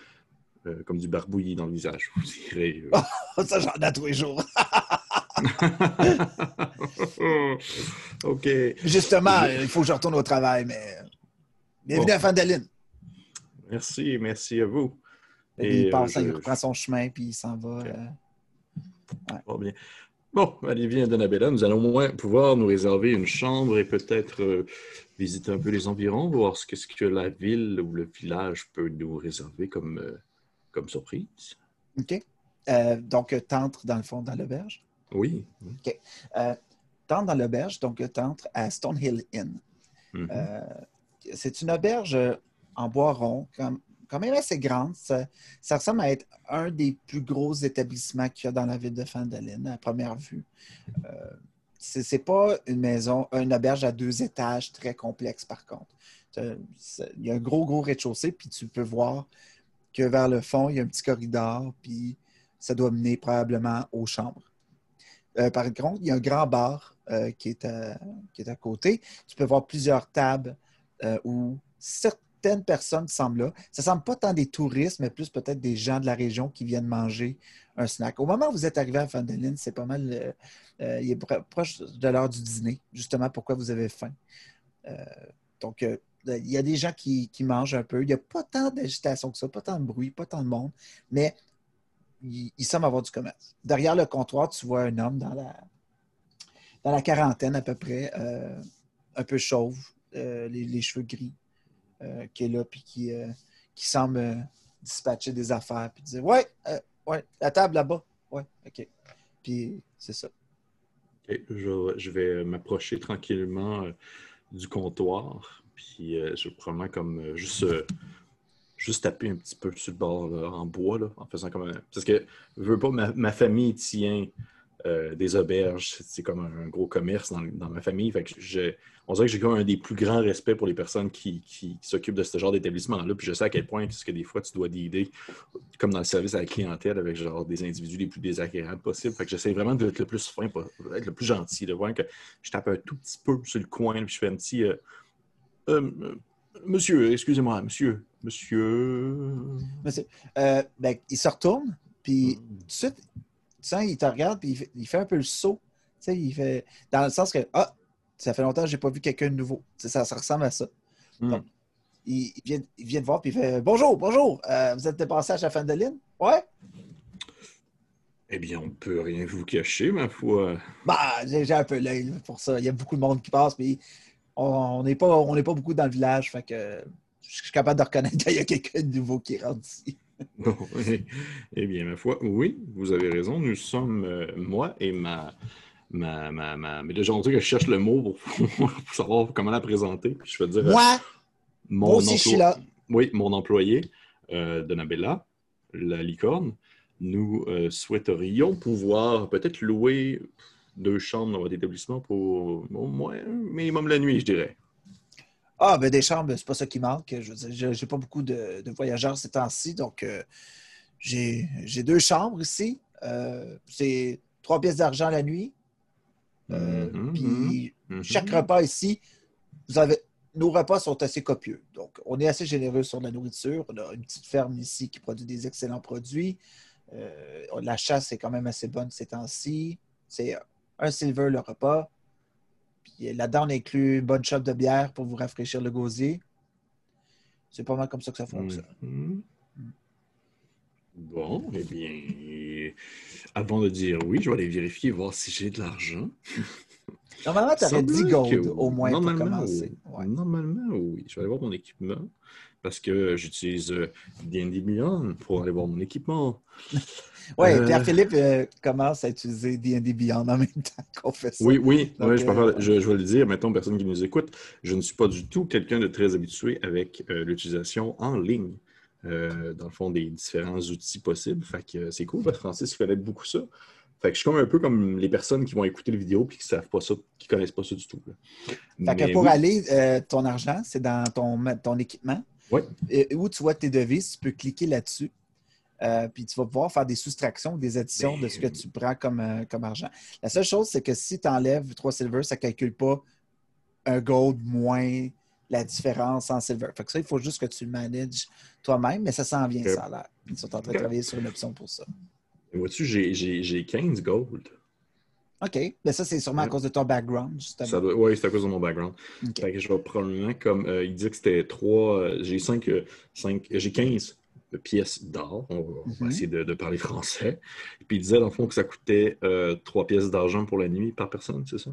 euh, comme du barbouillis dans le visage. Vous direz. euh. oh, ça, j'en ai tous les jours. OK. Justement, Je- il faut que je retourne au travail, mais. Bienvenue Bon. à Fandaline. Merci, merci à vous. il je- il reprend son chemin, puis il s'en va. Bien. Bon, allez, viens, Donabella. Nous allons au moins pouvoir nous réserver une chambre et peut-être euh, visiter un peu les environs, voir ce qu'est-ce que la ville ou le village peut nous réserver comme, euh, comme surprise. OK. Euh, donc, tu entres dans le fond dans l'auberge? Oui. Euh, tu entres dans l'auberge, donc tu entres à Stonehill Inn. Mhm. Euh, c'est une auberge en bois rond, quand, quand même assez grande. Ça, ressemble à être un des plus gros établissements qu'il y a dans la ville de Fandalin, à première vue. Euh, c'est pas une maison, une auberge à deux étages très complexe, par contre. Il y a un gros, gros rez-de-chaussée, puis tu peux voir que vers le fond, il y a un petit corridor, puis ça doit mener probablement aux chambres. Euh, par contre, il y a un grand bar euh, qui, est à, qui est à côté. Tu peux voir plusieurs tables euh, où certaines personnes semblent là. Ça ne semble pas tant des touristes, mais plus peut-être des gens de la région qui viennent manger un snack. Au moment où vous êtes arrivé à Fandelin, c'est pas mal. euh, euh, il est pro- proche de l'heure du dîner, justement pourquoi vous avez faim. Euh, donc, il y a des gens qui, qui mangent un peu. Il n'y a pas tant d'agitation que ça, pas tant de bruit, pas tant de monde, mais il, il semble avoir du commerce. Derrière le comptoir, tu vois un homme dans la, dans la quarantaine à peu près, un peu chauve, les, cheveux gris, qui est là, puis qui, euh, qui semble euh, dispatcher des affaires, puis dire Ouais, euh, ouais, la table là-bas. Ouais, OK. Puis c'est ça. Je, je vais m'approcher tranquillement euh, du comptoir, puis euh, je vais probablement comme euh, juste, euh, juste taper un petit peu sur le bord en bois, là, en faisant comme un... Parce que, je veux pas, ma, ma famille tient euh, des auberges, c'est comme un, gros commerce dans, dans ma famille, fait que je, on dirait que j'ai un des plus grands respects pour les personnes qui, qui- qui s'occupent de ce genre d'établissement-là, puis je sais à quel point, parce que des fois, tu dois d'aider, comme dans le service à la clientèle, avec genre des individus les plus désagréables possibles. Fait que j'essaie vraiment d'être le plus fin, d'être le plus gentil, de voir que je tape un tout petit peu sur le coin, puis je fais un petit euh, Euh, Monsieur, excusez-moi, monsieur, Monsieur. Monsieur. Ben, il se retourne, puis Mm. tout de suite, tu sens, il te regarde, puis il fait, il fait un peu le saut. Tu sais, il fait. Dans le sens que, ah, ça fait longtemps que je n'ai pas vu quelqu'un de nouveau. Tu sais, ça, ça ressemble à ça. Hmm. Donc, il, il vient, il vient te voir, puis il fait Bonjour, bonjour, euh, vous êtes dépassé à Chaffandeline? Ouais? Eh bien, on ne peut rien vous cacher, ma foi. Bah, j'ai un peu l'œil pour ça. Il y a beaucoup de monde qui passe, mais on n'est pas, on n'est pas beaucoup dans le village, fait que je suis capable de reconnaître qu'il y a quelqu'un de nouveau qui rentre ici. Bon, eh- bien, ma foi, oui, vous avez raison. Nous sommes, euh, moi et ma. Ma, ma, ma... Mais déjà, on dirait que je cherche le mot pour, pour savoir comment la présenter. Puis je vais dire euh, Moi, mon aussi, je suis là. Oui, mon employé, euh, Donabella, la licorne. Nous souhaiterions pouvoir peut-être louer deux chambres dans votre établissement pour au moins un minimum la nuit, je dirais. Ah, ben des chambres, c'est pas ça qui manque. Je veux dire, j'ai- pas beaucoup de, de voyageurs ces temps-ci, donc euh, j'ai deux chambres ici. Euh, c'est trois pièces d'argent la nuit. Euh, Mhm, Puis mhm. chaque repas ici, vous avez, nos repas sont assez copieux. Donc, on est assez généreux sur la nourriture. On a une petite ferme ici qui produit des excellents produits. La chasse est quand même assez bonne ces temps-ci. C'est un silver le repas. Puis là-dedans, on inclut une bonne chope de bière pour vous rafraîchir le gosier. C'est pas mal comme ça que ça fonctionne. Mhm. Bon, eh bien, avant de dire oui, je vais aller vérifier, voir si j'ai de l'argent. Normalement, tu aurais 10 Semblerait que gold au moins pour commencer. Ouais. Normalement, oui. Je vais aller voir mon équipement parce que j'utilise euh, D&D Beyond pour aller voir mon équipement. Ouais, Euh, Pierre-Philippe euh, commence à utiliser D&D Beyond en même temps qu'on fait ça. Oui, oui, Donc, je, euh, vais le dire, mettons, personne qui nous écoute, je ne suis pas du tout quelqu'un de très habitué avec euh, l'utilisation en ligne, euh, dans le fond, des différents outils possibles. Fait que euh, c'est cool, parce que Francis, il connaît beaucoup ça. Fait que je suis comme un peu comme les personnes qui vont écouter les vidéos et qui ne savent pas ça, qui ne connaissent pas ça du tout. là. Fait que pour oui. aller, euh, ton argent, c'est dans ton, ton équipement? Et où tu vois tes devises, tu peux cliquer là-dessus. Euh, puis tu vas pouvoir faire des soustractions, des additions Ben, de ce que tu prends comme, euh, comme argent. La seule chose, c'est que si tu enlèves 3 silver, ça ne calcule pas un gold moins la différence en silver. Fait que ça, il faut juste que tu le manages toi-même, mais ça s'en vient, ça a l'air. Ils sont en train de travailler sur une option pour ça. Vois-tu, j'ai 15 gold. OK. Mais ça, c'est sûrement à cause de ton background, justement. Doit- Oui, c'est à cause de mon background. Fait que je vais probablement, comme euh, il dit que c'était 3, j'ai 5, j'ai 15 pièces d'or. On, va- Mhm. essayer de, de parler français. Puis il disait, dans le fond, que ça coûtait 3 pièces d'argent pour la nuit par personne, c'est ça?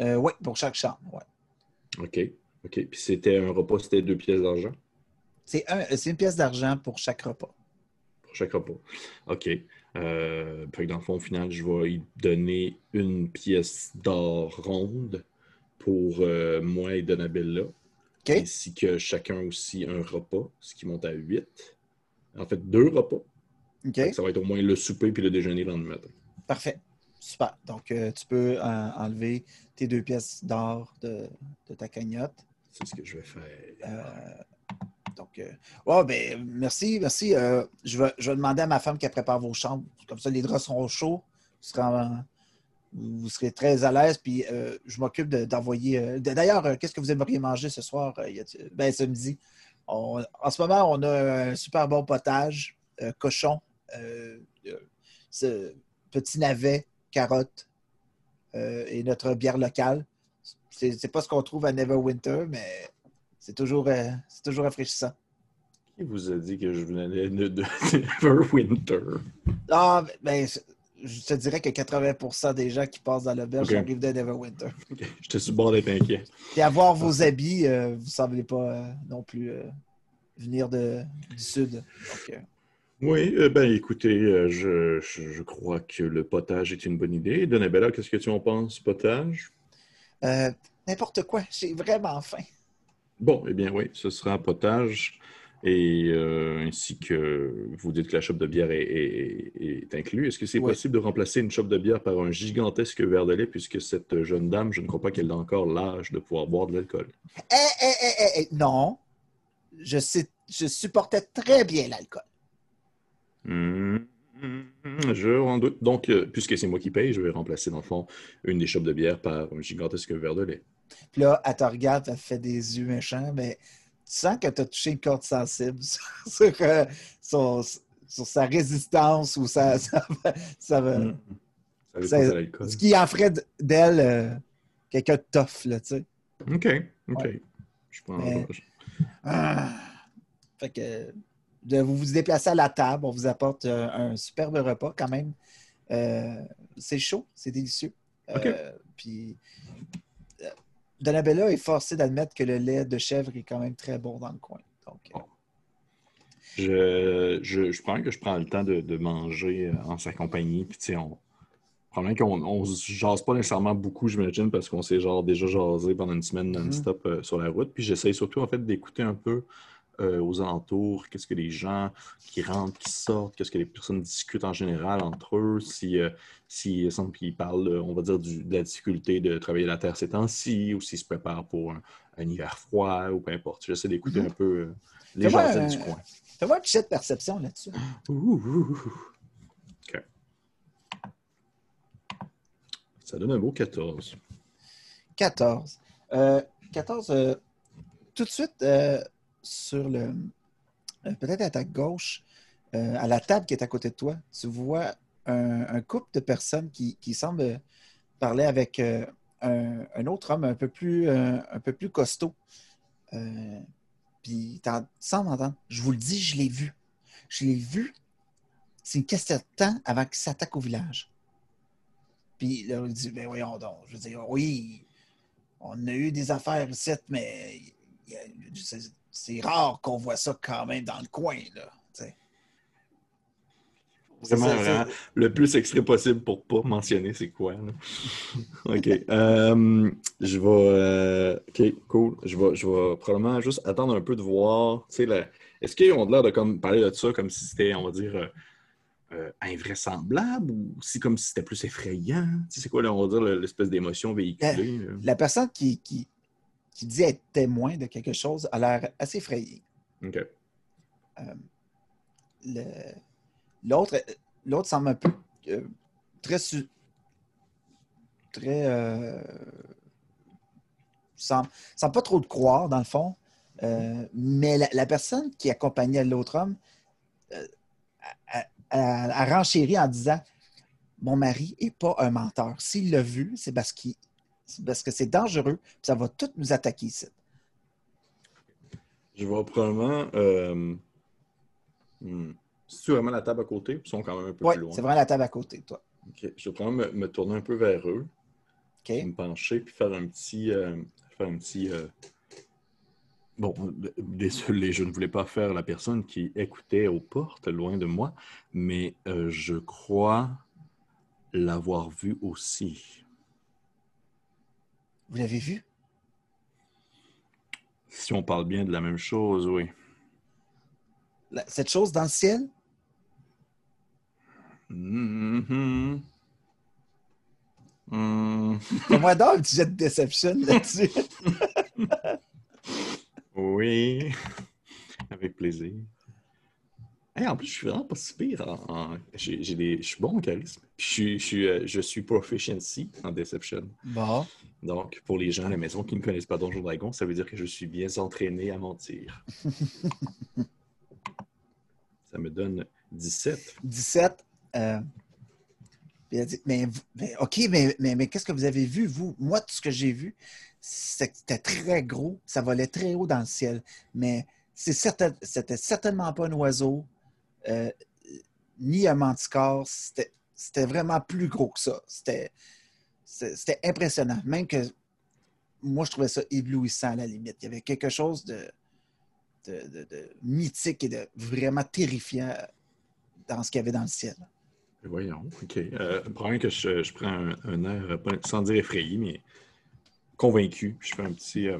Euh, oui, pour chaque chambre. ouais. OK. OK. Puis c'était un repas, c'était 2 pièces d'argent? C'est un, c'est une pièce d'argent pour chaque repas. Chaque repas. OK. Euh, fait que dans le fond, au final, je vais y donner une pièce d'or ronde pour euh, moi et Donabella. OK? ainsi que chacun aussi un repas, ce qui monte à 8. En fait, deux repas. OK? Ça va être au moins le souper puis le déjeuner le lendemain matin. Parfait. Super. Donc, euh, tu peux enlever tes deux pièces d'or de, de ta cagnotte. C'est ce que je vais faire. Donc, euh, ben, merci, merci. Euh, je, vais, je vais demander à ma femme qu'elle prépare vos chambres. Comme ça, les draps seront chauds. Vous serez, très à l'aise. Puis, euh, je m'occupe de- d'envoyer. de- D'ailleurs, qu'est-ce que vous aimeriez manger ce soir? ben. On- en ce moment, on a un super bon potage, cochon, petit navet, carottes et notre bière locale. C'est pas ce qu'on trouve à Neverwinter, mais c'est toujours, euh, c'est toujours rafraîchissant. Qui vous a dit que je venais de, de, Neverwinter? Ah, ben, je- te dirais que 80% des gens qui passent dans l'auberge Ok. arrivent de Neverwinter. J'étais sur le bord d'être inquiet. Et avoir vos habits, euh, vous ne semblez pas euh, non plus euh, venir de, du sud. Donc, Oui, ben écoutez, je, je, je crois que le potage est une bonne idée. Donabella, qu'est-ce que tu en penses, potage? N'importe quoi, j'ai vraiment faim. Bon, eh bien oui, ce sera potage. Et euh, ainsi que vous dites que la chope de bière est, est, est inclus. Est-ce que c'est Oui. possible de remplacer une chope de bière par un gigantesque verre de lait puisque cette jeune dame, je ne crois pas qu'elle a encore l'âge de pouvoir boire de l'alcool? Eh, eh, eh, eh, eh, non, je, sais, je supportais très bien l'alcool. Hmm, je en doute. Donc, euh, puisque c'est moi qui paye, je vais remplacer dans le fond une des chopes de bière par un gigantesque verre de lait. Puis là, elle te regarde, elle te fait des yeux méchants, mais sens que tu as touché une corde sensible sur, euh, son- sur sa résistance ou sa, sa- sa- Mm. Ça ça- l'alcool. ce qui en ferait d'elle euh, quelqu'un de tough, là, tu sais. OK, OK. Ouais. Je prends. Mais- Ah. Fait que de vous vous déplacer à la table, on vous apporte euh, un superbe repas quand même. Euh, c'est chaud, c'est délicieux. OK. Euh, puis euh, Donabella est forcée d'admettre que le lait de chèvre est quand même très bon dans le coin. Donc, euh. Je, je, je prends que je prends le temps de, de manger euh, en sa compagnie. Puis, on. Probablement qu'on on se jase pas nécessairement beaucoup, j'imagine, parce qu'on s'est genre déjà jasé pendant une semaine non-stop euh, sur la route. Puis j'essaye surtout en fait d'écouter un peu euh, aux alentours, qu'est-ce que les gens qui rentrent, qui sortent, qu'est-ce que les personnes discutent en général entre eux, si, euh, si ils parlent, euh, on va dire, du- de la difficulté de travailler la terre ces temps-ci, ou s'ils se préparent pour un, un hiver froid, ou peu importe. J'essaie d'écouter Mhm. un peu euh, les gens un- du coin. fais-moi un jet de perception là-dessus? OK. Ça donne un beau 14. 14. Euh, 14, euh, tout de suite, sur le. euh, Peut-être à ta gauche, euh, à la table qui est à côté de toi, tu vois un, couple de personnes qui, qui semblent parler avec euh, un, autre homme un peu plus, un peu plus costaud. Puis, sans m'entendre, je vous le dis, je l'ai vu. Je l'ai vu. C'est une question de temps avant qu'il s'attaque au village. Puis là, il dit, ben voyons donc. Je veux dire, oui, on a eu des affaires ici, mais c'est- rare qu'on voit ça quand même dans le coin, là. Vraiment, C'est ça, vraiment, le plus extrait possible pour pas mentionner c'est quoi. là. OK. Euh, je vais. euh, OK, cool. Je vais, je vais probablement juste attendre un peu de voir. tu sais, la- Est-ce qu'ils ont l'air de comme, parler de ça comme si c'était, on va dire, euh, euh, invraisemblable ou si comme si c'était plus effrayant? Tu sais, c'est quoi, là, on va dire, le- l'espèce d'émotion véhiculée? là? La personne qui, qui, qui dit être témoin de quelque chose a l'air assez effrayée. OK. Le- L'autre l'autre semble un peu euh, très su- très euh, semble, semble pas trop de croire dans le fond. Euh, mais la, la personne qui accompagnait l'autre homme euh, a, renchéri en disant Mon mari n'est pas un menteur. S'il l'a vu, c'est parce, qu'il- parce que c'est dangereux, puis ça va tout nous attaquer ici. Je vais probablement. Euh... hmm. C'est vraiment la table à côté, ils sont quand même un peu plus loin? c'est vraiment la table à côté, toi. Je vais probablement me, me tourner un peu vers eux, OK? me pencher, puis faire un petit. euh, faire un petit. euh, Bon, désolé, je ne voulais pas faire la personne qui écoutait aux portes, loin de moi, mais je crois l'avoir vu aussi. Vous l'avez vu? Si on parle bien de la même chose, oui. La- cette chose dans le ciel? Mhm. Hmm. Fais-moi donc un petit jet de déception là-dessus. Oui, avec plaisir. Hey, en plus, je suis vraiment pas si pire. en- en- j'ai- j'ai des- Je suis bon en charisme. Puis je suis, je, suis, euh, je suis proficiency en deception. Bon. Donc, pour les gens à la maison qui ne connaissent pas Donjon Dragon, ça veut dire que je suis bien entraîné à mentir. ça me donne 17. 17. euh, mais, mais OK, mais, mais, mais qu'est-ce que vous avez vu, vous? Moi, tout ce que j'ai vu, c'est que c'était très gros, ça volait très haut dans le ciel. Mais c'est certain, c'était certainement pas un oiseau, euh, ni un manticore. C'était, vraiment plus gros que ça. C'était, impressionnant. Même que moi, je trouvais ça éblouissant à la limite. Il y avait quelque chose de, de, de- mythique et de vraiment terrifiant dans ce qu'il y avait dans le ciel. Voyons, OK. Euh, que je, je prends un, un air, euh, sans dire effrayé, mais convaincu. Je fais un petit. euh,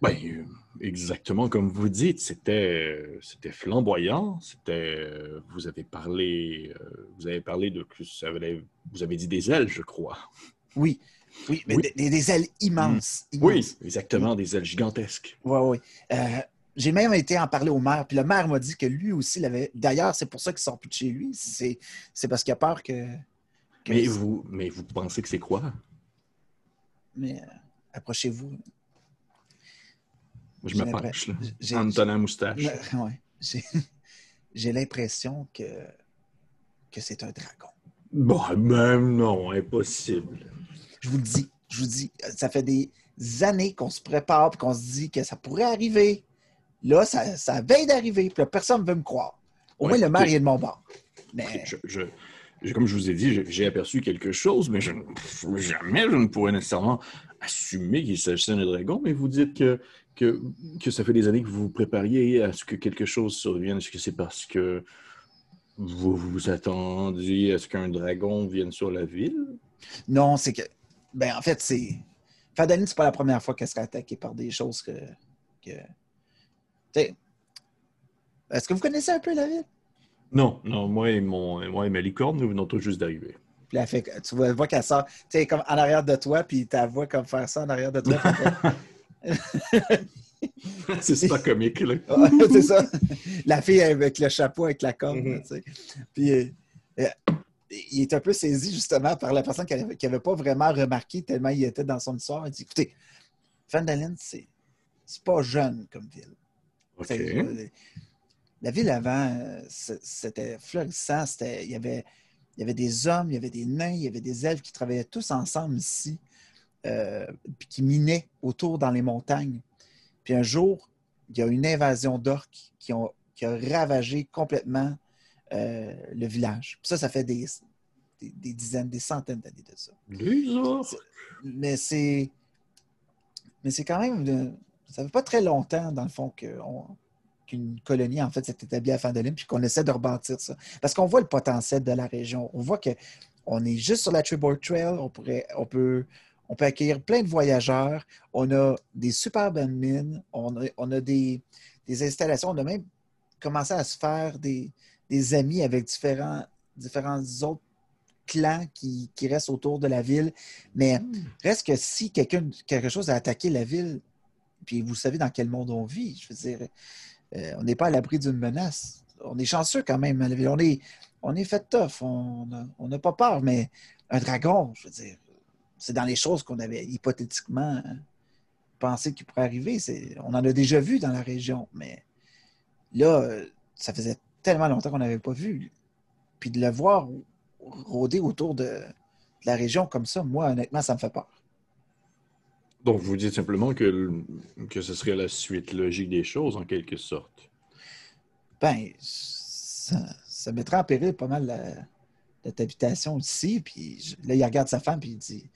ben, euh, exactement comme vous dites, c'était, euh, c'était flamboyant. C'était. euh, vous avez parlé. vous avez parlé de. vous avez dit des ailes, je crois. Oui, oui, mais Oui. Des, des ailes immenses. Oui, immenses. exactement, des ailes gigantesques. Oui, oui. Euh, j'ai même été en parler au maire, puis le maire m'a dit que lui aussi l'avait. D'ailleurs, c'est pour ça qu'il sort plus de chez lui. C'est, c'est parce qu'il a peur que. que- Mais vous, mais vous pensez que c'est quoi? Mais euh, approchez-vous. Je me penche, là. En me moustache. Ouais. J'ai- l'impression que, que c'est un dragon. Bon, même non, impossible. Je vous le dis, je vous dis, ça fait des années qu'on se prépare et qu'on se dit que ça pourrait arriver. Là, ça, ça veille d'arriver, puis là, personne ne veut me croire. Au Ouais, moins, le maire est de mon bord. Mais Je, je- je- comme je vous ai dit, j'ai aperçu quelque chose, mais je, jamais je ne pourrais nécessairement assumer qu'il s'agissait d'un dragon. Mais vous dites que, que, que ça fait des années que vous vous prépariez à ce que quelque chose survienne. Est-ce que c'est parce que vous vous attendiez à ce qu'un dragon vienne sur la ville? non, c'est que. Ben, en fait, c'est. Fadaline, c'est pas la première fois qu'elle serait attaquée par des choses que. que... Tu sais, Est-ce que vous connaissez un peu la ville? Non, non, moi et, mon, moi et ma licorne, nous venons tous juste d'arriver. Puis elle fait, tu vois, vois qu'elle sort, tu sais, comme en arrière de toi, puis ta voix comme faire ça en arrière de toi. c'est pas comique, là. C'est ça. La fille avec le chapeau, avec la corde. Mhm. tu sais. Puis euh, euh, il est un peu saisi justement par la personne qui n'avait pas vraiment remarqué tellement il était dans son histoire. Il dit Écoutez, Fandalin, c'est pas jeune comme ville. Euh, La ville avant, c'était florissant. Il y, avait, il y avait des hommes, il y avait des nains, il y avait des elfes qui travaillaient tous ensemble ici, euh, qui minaient autour dans les montagnes. Puis un jour, il y a une invasion d'orques qui, ont- qui a ravagé complètement euh, le village. Puis ça, ça fait des, des, des dizaines, des centaines d'années de ça. Des orques? Mais c'est. Mais c'est quand même. de- Ça fait pas très longtemps, dans le fond, qu'une colonie, en fait, s'est établie à Fandolin, puis qu'on essaie de rebâtir ça. Parce qu'on voit le potentiel de la région. On voit que on est juste sur la Tribord Trail. On, pourrait, on, peut, on peut accueillir plein de voyageurs. On a des super bonnes mines. On a, on a des, des installations. On a même commencé à se faire des, des amis avec différents, différents autres clans qui, qui restent autour de la ville. Mais reste que si quelqu'un, quelque chose a attaqué la ville, puis vous savez dans quel monde on vit, je veux dire, euh, on n'est pas à l'abri d'une menace. On est chanceux quand même à la ville. On est, on est fait tough. On n'a on n'a pas peur, mais un dragon, je veux dire, c'est dans les choses qu'on avait hypothétiquement pensé qu'il pourrait arriver. On en a déjà vu dans la région, mais là, euh, ça faisait tellement longtemps qu'on n'avait pas vu. Puis de le voir rôder autour de, de la région comme ça, moi, honnêtement, ça me fait peur. Donc, vous dites simplement que, que ce serait la suite logique des choses, en quelque sorte. Ben, ça, ça mettrait en péril pas mal la, notre habitation ici. Puis je- là, il regarde sa femme puis il dit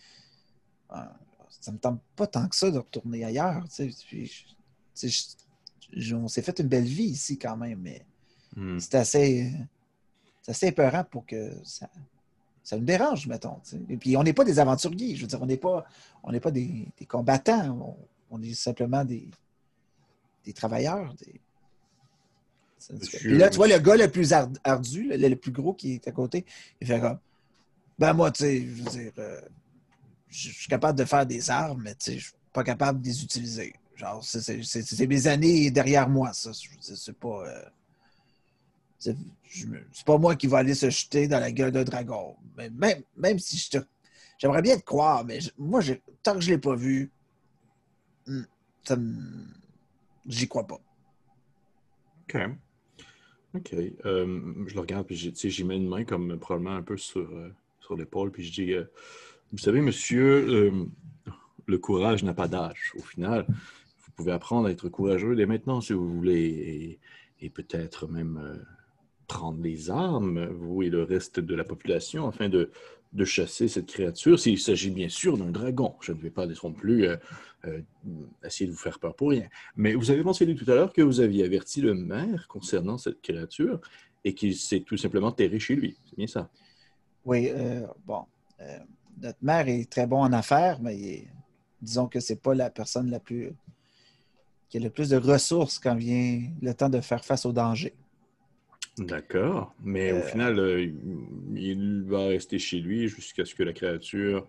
Ah, Ça me tente pas tant que ça de retourner ailleurs. tu sais. Puis je- tu sais, je- je- on s'est fait une belle vie ici quand même, mais Hmm. c'est assez, assez épeurant pour que ça, ça nous dérange, mettons. tu sais. Et puis, on n'est pas des aventuriers. Je veux dire, on n'est pas, on n'est pas des, des combattants. On, on est simplement des, des travailleurs. Des... Ça, tu fais- Monsieur- Puis là, tu vois, le gars le plus ard- ardu, le, le plus gros qui est à côté, il fait comme Ben, moi, tu sais, je veux dire, euh, je suis capable de faire des armes, mais tu sais, je suis pas capable de les utiliser. Genre, c'est- mes années derrière moi, ça. C'est pas. euh, c'est pas moi qui va aller se jeter dans la gueule d'un dragon. Mais même, même si je te. J'aimerais bien te croire, mais je- moi, tant que je l'ai pas vu, hmm, ça me. J'y crois pas. OK. OK. Euh, je le regarde, puis j'y mets une main comme probablement un peu sur, euh, sur l'épaule, puis je dis euh, Vous savez, monsieur, le courage n'a pas d'âge. Au final, vous pouvez apprendre à être courageux dès maintenant si vous voulez, et, peut-être même prendre les armes, vous et le reste de la population, afin de, de chasser cette créature, s'il s'agit bien sûr d'un dragon. Je ne vais pas non plus essayer de vous faire peur pour rien. Mais vous avez mentionné tout à l'heure que vous aviez averti le maire concernant cette créature et qu'il s'est tout simplement terré chez lui. C'est bien ça? Oui, euh, bon. euh, notre mère est très bon en affaires, mais il est- disons que c'est pas la personne la plus. qui a le plus de ressources quand vient le temps de faire face au danger. D'accord. Mais au Euh, final, euh, il va rester chez lui jusqu'à ce que la créature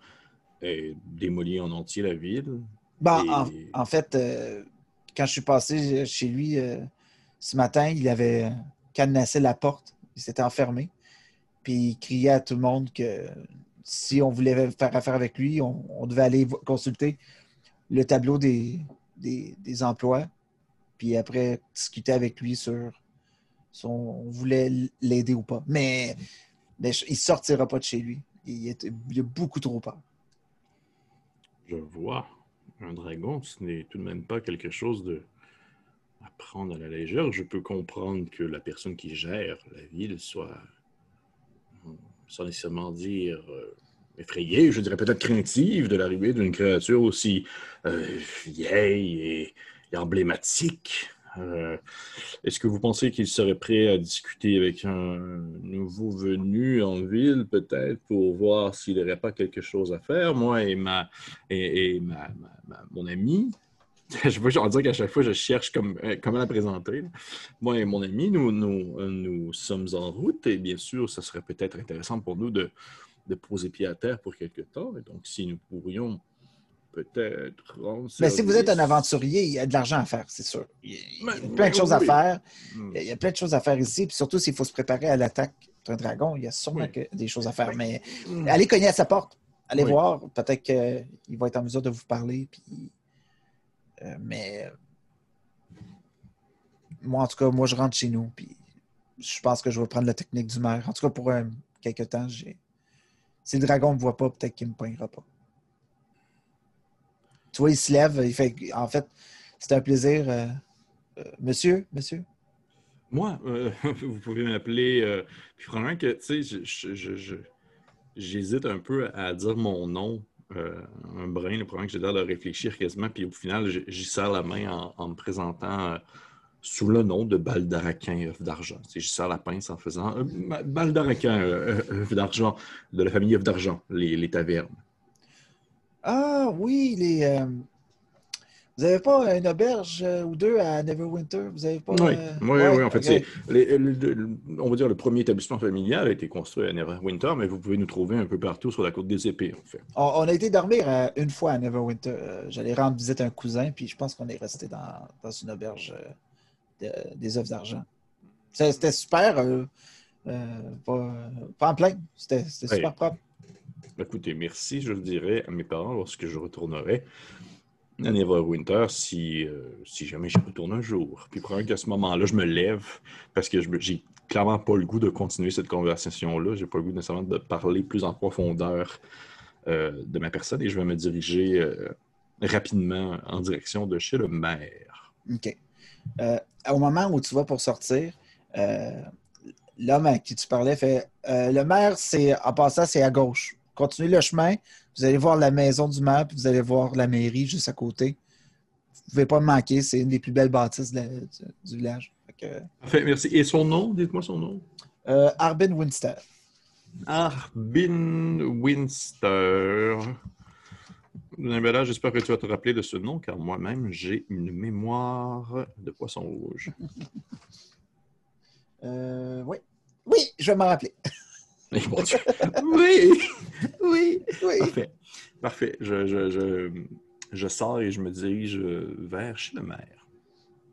ait démoli en entier la ville. Et- en, en fait, euh, quand je suis passé chez lui euh, ce matin, il avait cadenassé la porte. Il s'était enfermé. Puis il criait à tout le monde que si on voulait faire affaire avec lui, on, on devait aller consulter le tableau des, des, des emplois. puis après, discuter avec lui sur si on voulait l'aider ou pas. Mais, mais il ne sortira pas de chez lui. Il, est, il a beaucoup trop peur. Je vois. Un dragon, ce n'est tout de même pas quelque chose de à prendre à la légère. Je peux comprendre que la personne qui gère la ville soit, sans nécessairement dire euh, effrayée, je dirais peut-être craintive de l'arrivée d'une créature aussi euh, vieille et, emblématique. Euh, est-ce que vous pensez qu'il serait prêt à discuter avec un nouveau venu en ville, peut-être, pour voir s'il n'aurait pas quelque chose à faire? Moi et, ma, et, mon ami, je veux dire qu'à chaque fois, je cherche euh, comment la présenter. Moi et mon ami, nous, nous, nous sommes en route et bien sûr, ça serait peut-être intéressant pour nous de, de poser pied à terre pour quelque temps. Et donc, si nous pourrions peut-être Mais si vous êtes un aventurier, il y a de l'argent à faire, c'est sûr. Il y a, plein de choses à faire. Hmm. Il y a plein de choses à faire ici. Puis surtout, s'il faut se préparer à l'attaque d'un dragon, il y a sûrement des choses à faire. Mais hmm. allez cogner à sa porte. Allez voir. Peut-être qu'il va être en mesure de vous parler. Puis... Euh, mais moi, en tout cas, moi, je rentre chez nous. Puis je pense que je vais prendre la technique du maire. En tout cas, pour quelques temps, j'ai si le dragon ne me voit pas, peut-être qu'il ne me poignera pas. Tu vois, il se lève, il fait. En fait, c'est un plaisir. Euh, euh, monsieur, monsieur? Moi, euh, vous pouvez m'appeler. puis probablement que, tu sais, j'hésite un peu à dire mon nom. un brin, le problème que j'ai l'air de réfléchir quasiment, puis au final, j'y serre la main en me présentant sous le nom de Baldaraquin œuf d'argent. Je sers la pince en faisant euh, Baldaraquin œuf d'argent de la famille œuf d'argent, les, tavernes. Ah oui, les. Euh, vous n'avez pas une auberge ou deux à Neverwinter? Vous avez pas. Oui, oui, oui, en fait, c'est. on va dire le premier établissement familial a été construit à Neverwinter, mais vous pouvez nous trouver un peu partout sur la côte des épées, en fait. On, a été dormir une fois à Neverwinter. J'allais rendre visite à un cousin, puis je pense qu'on est resté dans, dans une auberge des œuvres d'argent. C'était super. Euh, euh, pas, en plein. C'était super propre. Écoutez, merci, je dirais à mes parents lorsque je retournerai à Neverwinter si, euh, si jamais je retourne un jour. Puis probablement qu'à ce moment-là, je me lève parce que j'ai clairement pas le goût de continuer cette conversation-là. J'ai pas le goût nécessairement de parler plus en profondeur de ma personne et je vais me diriger rapidement en direction de chez le maire. OK. Euh, au moment où tu vas pour sortir, euh, l'homme à qui tu parlais fait euh, Le maire, c'est en passant, c'est à gauche. Continuez le chemin, vous allez voir la maison du maire, puis vous allez voir la mairie juste à côté. Vous ne pouvez pas me manquer, c'est une des plus belles bâtisses du, village. Parfait, merci. Et son nom, dites-moi son nom. Arbin Winster. Arbin Winster. J'espère que tu vas te rappeler de ce nom, car moi-même, j'ai une mémoire de poisson rouge. Euh, oui. Oui, je vais m'en rappeler. oui, oui, oui. Parfait. Parfait. Je, je, je, sors et je me dirige vers chez le maire.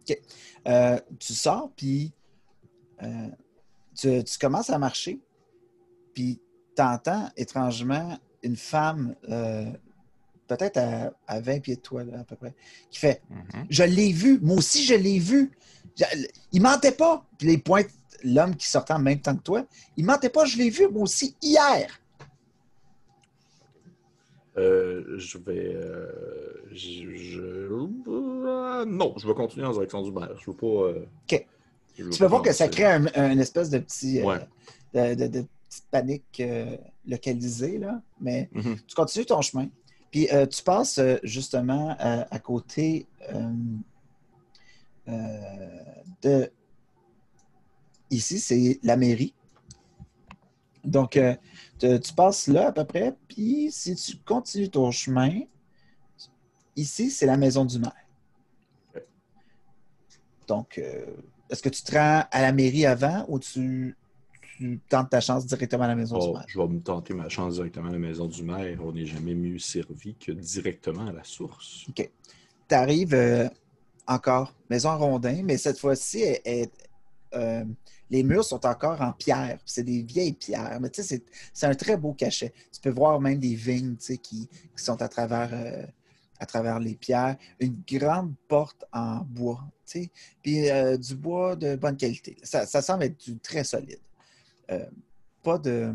OK. Euh, tu sors, puis euh, tu, tu, commences à marcher, puis tu entends étrangement une femme peut-être à, 20 pieds de toi, à peu près, qui fait mhm. Je l'ai vu, moi aussi je l'ai vu. il mentait pas. Puis les points, l'homme qui sortait en même temps que toi, il mentait pas, je l'ai vu, moi aussi, hier. Euh, je vais. Euh, je, euh, non, je vais continuer en direction du maire. Je veux pas. OK. tu peux voir que ça crée un, espèce de petit. de, de, petite panique localisée, là. Mais mhm. tu continues ton chemin. Puis euh, tu passes euh, justement euh, à côté de. Ici, c'est la mairie. Donc, tu passes là à peu près, puis si tu continues ton chemin, ici, c'est la maison du maire. Donc, est-ce que tu te rends à la mairie avant ou tu tu tentes ta chance directement à la maison du maire? Je vais me tenter ma chance directement à la maison du maire. On n'est jamais mieux servi que directement à la source. OK. Tu arrives euh, encore, maison rondin, mais cette fois-ci, euh, les murs sont encore en pierre. C'est des vieilles pierres. Mais tu sais, c'est un très beau cachet. Tu peux voir même des vignes qui, qui sont à travers, euh, à travers les pierres, une grande porte en bois, tu sais, puis euh, du bois de bonne qualité. Ça, ça semble être du très solide. Euh, pas de.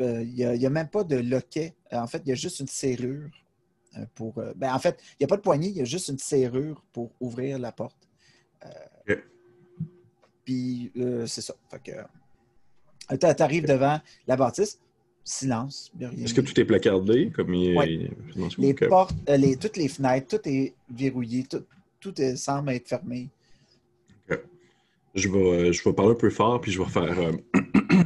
euh, Il n'y a, même pas de loquet. En fait, il y a juste une serrure euh, pour. euh, ben, en fait, il n'y a pas de poignée, il y a juste une serrure pour ouvrir la porte. Euh. Puis, euh, c'est ça. Fait que. Tu arrives devant la bâtisse, silence. Est-ce que tout est placardé comme il Ouais. Les portes, euh, les, toutes les fenêtres, tout est verrouillé, tout, tout est- semble être fermé. Je vais, euh, je vais parler un peu fort, puis je vais faire. euh,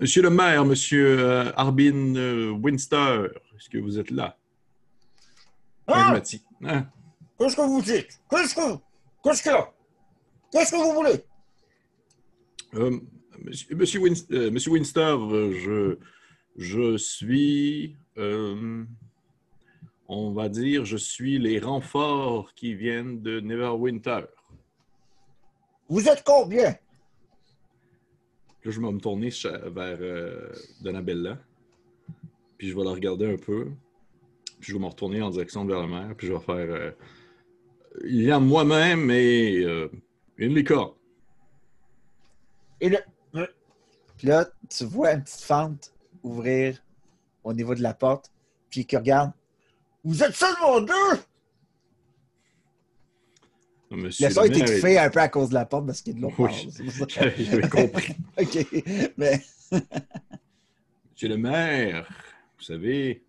Monsieur le maire, monsieur euh, Arbin euh, Winster, est-ce que vous êtes là? Ah! Hein? Qu'est-ce que vous dites? Qu'est-ce que. Qu'est-ce a? Qu'est-ce que vous voulez? Monsieur, monsieur Win- monsieur Winster, euh, je, je suis, on va dire, je suis les renforts qui viennent de Neverwinter. Vous êtes combien? Là, je vais me tourner vers euh, Donabella, puis je vais la regarder un peu, puis je vais me retourner en direction vers la mer, puis je vais faire, euh, il y a moi-même et euh, une licorne. Et le. Puis là, tu vois une petite fente ouvrir au niveau de la porte, puis qui regarde. Vous êtes seulement deux? Monsieur Le son est maire étouffé un peu à cause de la porte parce qu'il y a de l'eau. Oui. j'avais compris. OK. Mais Monsieur le maire, vous savez,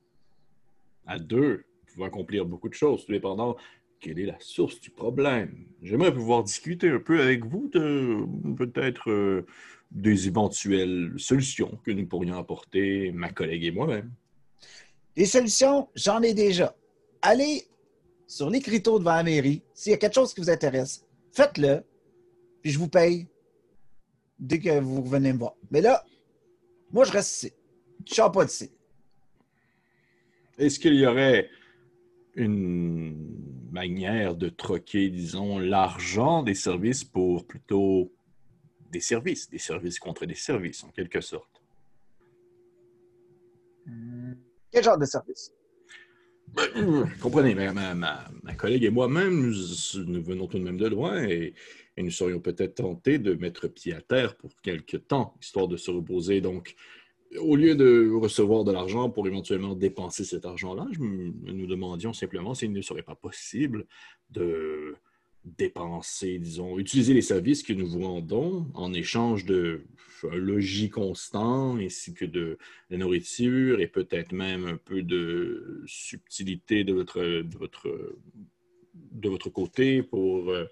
à deux, vous pouvez accomplir beaucoup de choses, tout dépendant quelle est la source du problème. J'aimerais pouvoir discuter un peu avec vous de peut-être euh, des éventuelles solutions que nous pourrions apporter, ma collègue et moi-même. Les solutions, j'en ai déjà. Allez sur l'écriteau devant la mairie. S'il y a quelque chose qui vous intéresse, faites-le, puis je vous paye dès que vous revenez me voir. Mais là, moi, je reste ici. Je ne sors pas d'ici. Est-ce qu'il y aurait une manière de troquer, disons, l'argent des services pour plutôt des services, des services contre des services, en quelque sorte? Hmm. Quel genre de service? Ben, Comprenez, ma, ma- collègue et moi-même, nous, venons tout de même de loin et, et nous serions peut-être tentés de mettre pied à terre pour quelque temps, histoire de se reposer. Donc, au lieu de recevoir de l'argent pour éventuellement dépenser cet argent-là, nous demandions simplement s'il ne serait pas possible de dépenser, disons, utiliser les services que nous vous rendons en échange de un logis constant ainsi que de la nourriture et peut-être même un peu de subtilité de votre, de votre, de votre côté pour euh,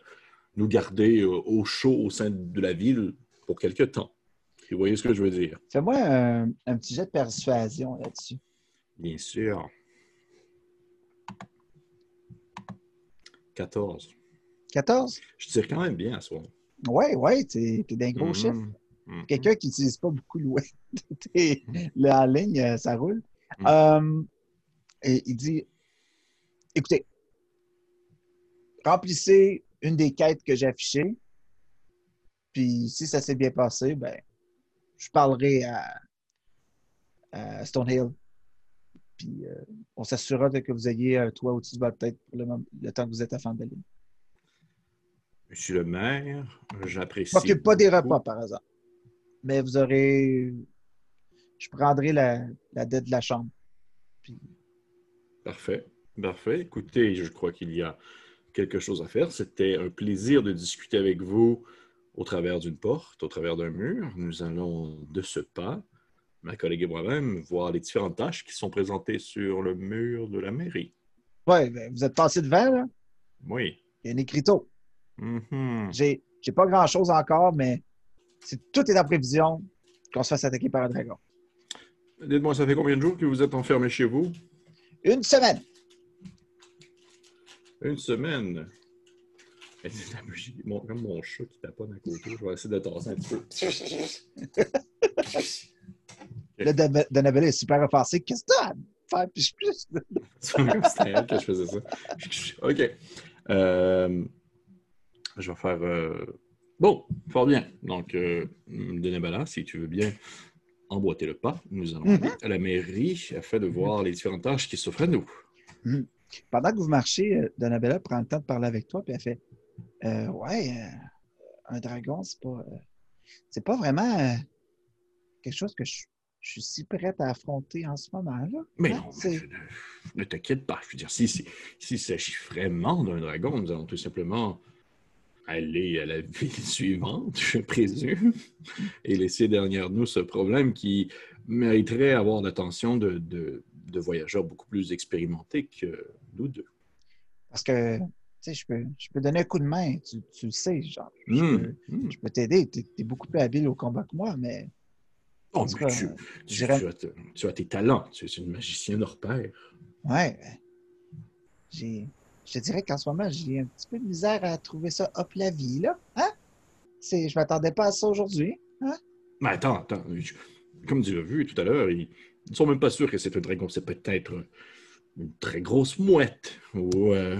nous garder euh, au chaud au sein de la ville pour quelque temps. Vous voyez ce que je veux dire? Fais-moi un, un petit jet de persuasion là-dessus. Bien sûr. 14. 14? Je tire quand même bien à soi. Ouais, ouais, t'es t'es d'un gros Mhm. chiffre. Mhm. Quelqu'un qui n'utilise pas beaucoup le web. La ligne, euh, ça roule. Euh, et il dit écoutez, remplissez une des quêtes que j'ai affichées. Puis si ça s'est bien passé, ben, je parlerai à, à Stonehill. Puis euh, on s'assurera que vous ayez un toit au-dessus de votre tête pour le, temps que vous êtes à Fandolin. Monsieur le maire, j'apprécie. Je m'occupe pas des repas, par exemple. Mais vous aurez. Je prendrai la, la dette de la chambre. Puis, Parfait. Parfait. Écoutez, je crois qu'il y a quelque chose à faire. C'était un plaisir de discuter avec vous au travers d'une porte, au travers d'un mur. Nous allons de ce pas, ma collègue et moi-même, voir les différentes tâches qui sont présentées sur le mur de la mairie. ouais, ben, vous êtes passé devant, là? Oui. Il y a un écriteau. Mhm. J'ai, j'ai pas grand-chose encore, mais c'est, tout est en prévision qu'on se fasse attaquer par un dragon. Dites-moi, ça fait combien de jours que vous êtes enfermé chez vous? Une semaine. Une semaine? Mon- Comme mon chat qui taponne à côté, je vais essayer de tasser un petit peu. Là, Don- Donabella est super offensé. Qu'est-ce que t'as faire? Puis je plus. C'est comme que je faisais ça. OK. Euh, je vais faire. euh, Bon, fort bien. Donc, euh, Denebala, si tu veux bien emboîter le pas. Nous allons Mhm. aller à la mairie afin de voir les différentes tâches qui s'offrent à nous. Pendant que vous marchez, euh, Donabella prend le temps de parler avec toi, puis elle fait Euh, Ouais, euh, un dragon, c'est pas, c'est pas vraiment quelque chose que je, je suis si prête à affronter en ce moment. Là. Mais Hein? non, mais ne, ne t'inquiète pas. Je veux dire, si, si, s'il s'agit vraiment d'un dragon, nous allons tout simplement aller à la ville suivante, je présume, et laisser derrière nous ce problème qui mériterait avoir l'attention de, de- de voyageurs beaucoup plus expérimentés que nous deux. Parce que, tu sais, je peux, je peux donner un coup de main, tu, tu le sais, genre. Je Hmm, peux, hmm. peux t'aider, tu es, beaucoup plus habile au combat que moi, mais Oh, mais cas, tu, tu- as, tu as tes talents. Tu es une magicienne hors pair. ouais, j'ai, je te dirais qu'en ce moment, j'ai un petit peu de misère à trouver ça hop la vie, là. Hein? C'est, je m'attendais pas à ça aujourd'hui. Mais attends, attends. Comme tu l'as vu tout à l'heure, ils ne sont même pas sûrs que c'est un dragon. C'est peut-être une très grosse mouette ou euh,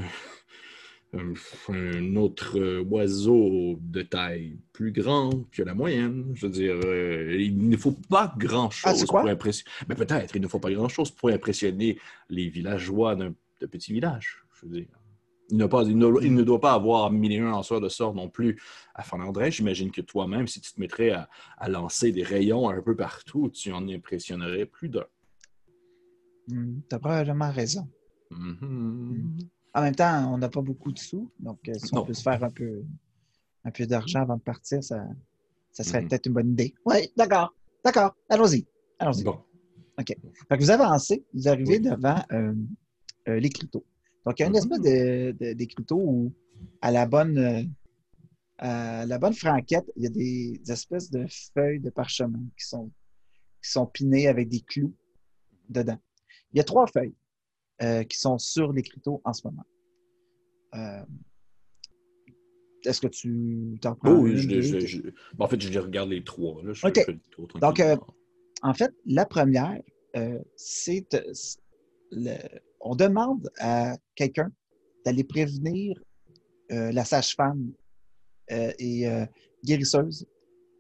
un, autre euh, oiseau de taille plus grande que la moyenne. Je veux dire, euh, il ne faut pas Ah, grand-chose pour impressionner. Mais peut-être, il ne faut pas grand-chose pour impressionner les villageois d'un petit village. Je veux dire. Il, n'a pas, il, ne, il ne doit pas avoir mille et un lanceurs de sorts non plus à Fernandré. J'imagine que toi-même, si tu te mettrais à, à lancer des rayons un peu partout, tu en impressionnerais plus d'un. Hmm, T'as probablement raison. Mhm. En même temps, on n'a pas beaucoup de sous, donc euh, si on Non. peut se faire un peu, un peu d'argent avant de partir, ça, ça serait Mhm. peut-être une bonne idée. Oui, d'accord, d'accord, allons-y. Allons-y. Bon. Fait que vous avancez, vous arrivez Oui. devant euh, euh, l'écriteau. Donc, il y a une espèce de- de- d'écriteau où, à la bonne, euh, à la bonne franquette, il y a des, des espèces de feuilles de parchemin qui sont, qui sont pinées avec des clous dedans. Il y a trois feuilles euh, qui sont sur l'écriteau en ce moment. Euh, Est-ce que tu t'en prends oui, je, je- je- bon, en fait, je les regarde les trois. Là. Donc, euh. En fait, la première, c'est. c'est le- on demande à quelqu'un d'aller prévenir euh, la sage-femme euh, et euh, guérisseuse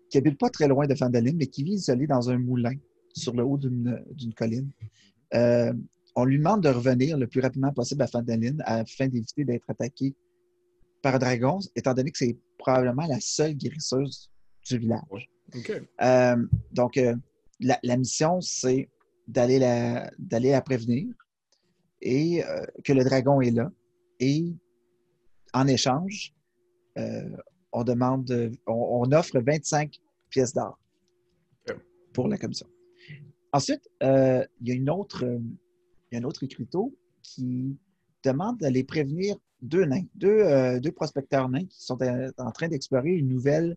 qui habite pas très loin de Fandaline, mais qui vit isolée dans un moulin sur le haut d'une colline. On lui demande de revenir le plus rapidement possible à Fandaline afin d'éviter d'être attaqué par un dragon, étant donné que c'est probablement la seule guérisseuse du village. Donc, la, la mission, c'est d'aller la, d'aller la prévenir et euh, que le dragon est là. Et en échange, euh, on demande, on, offre 25 pièces d'or pour la commission. Ensuite, euh, il y a une autre, il y a un autre écriteau qui demande d'aller prévenir deux nains, deux, deux prospecteurs nains qui sont en train d'explorer une nouvelle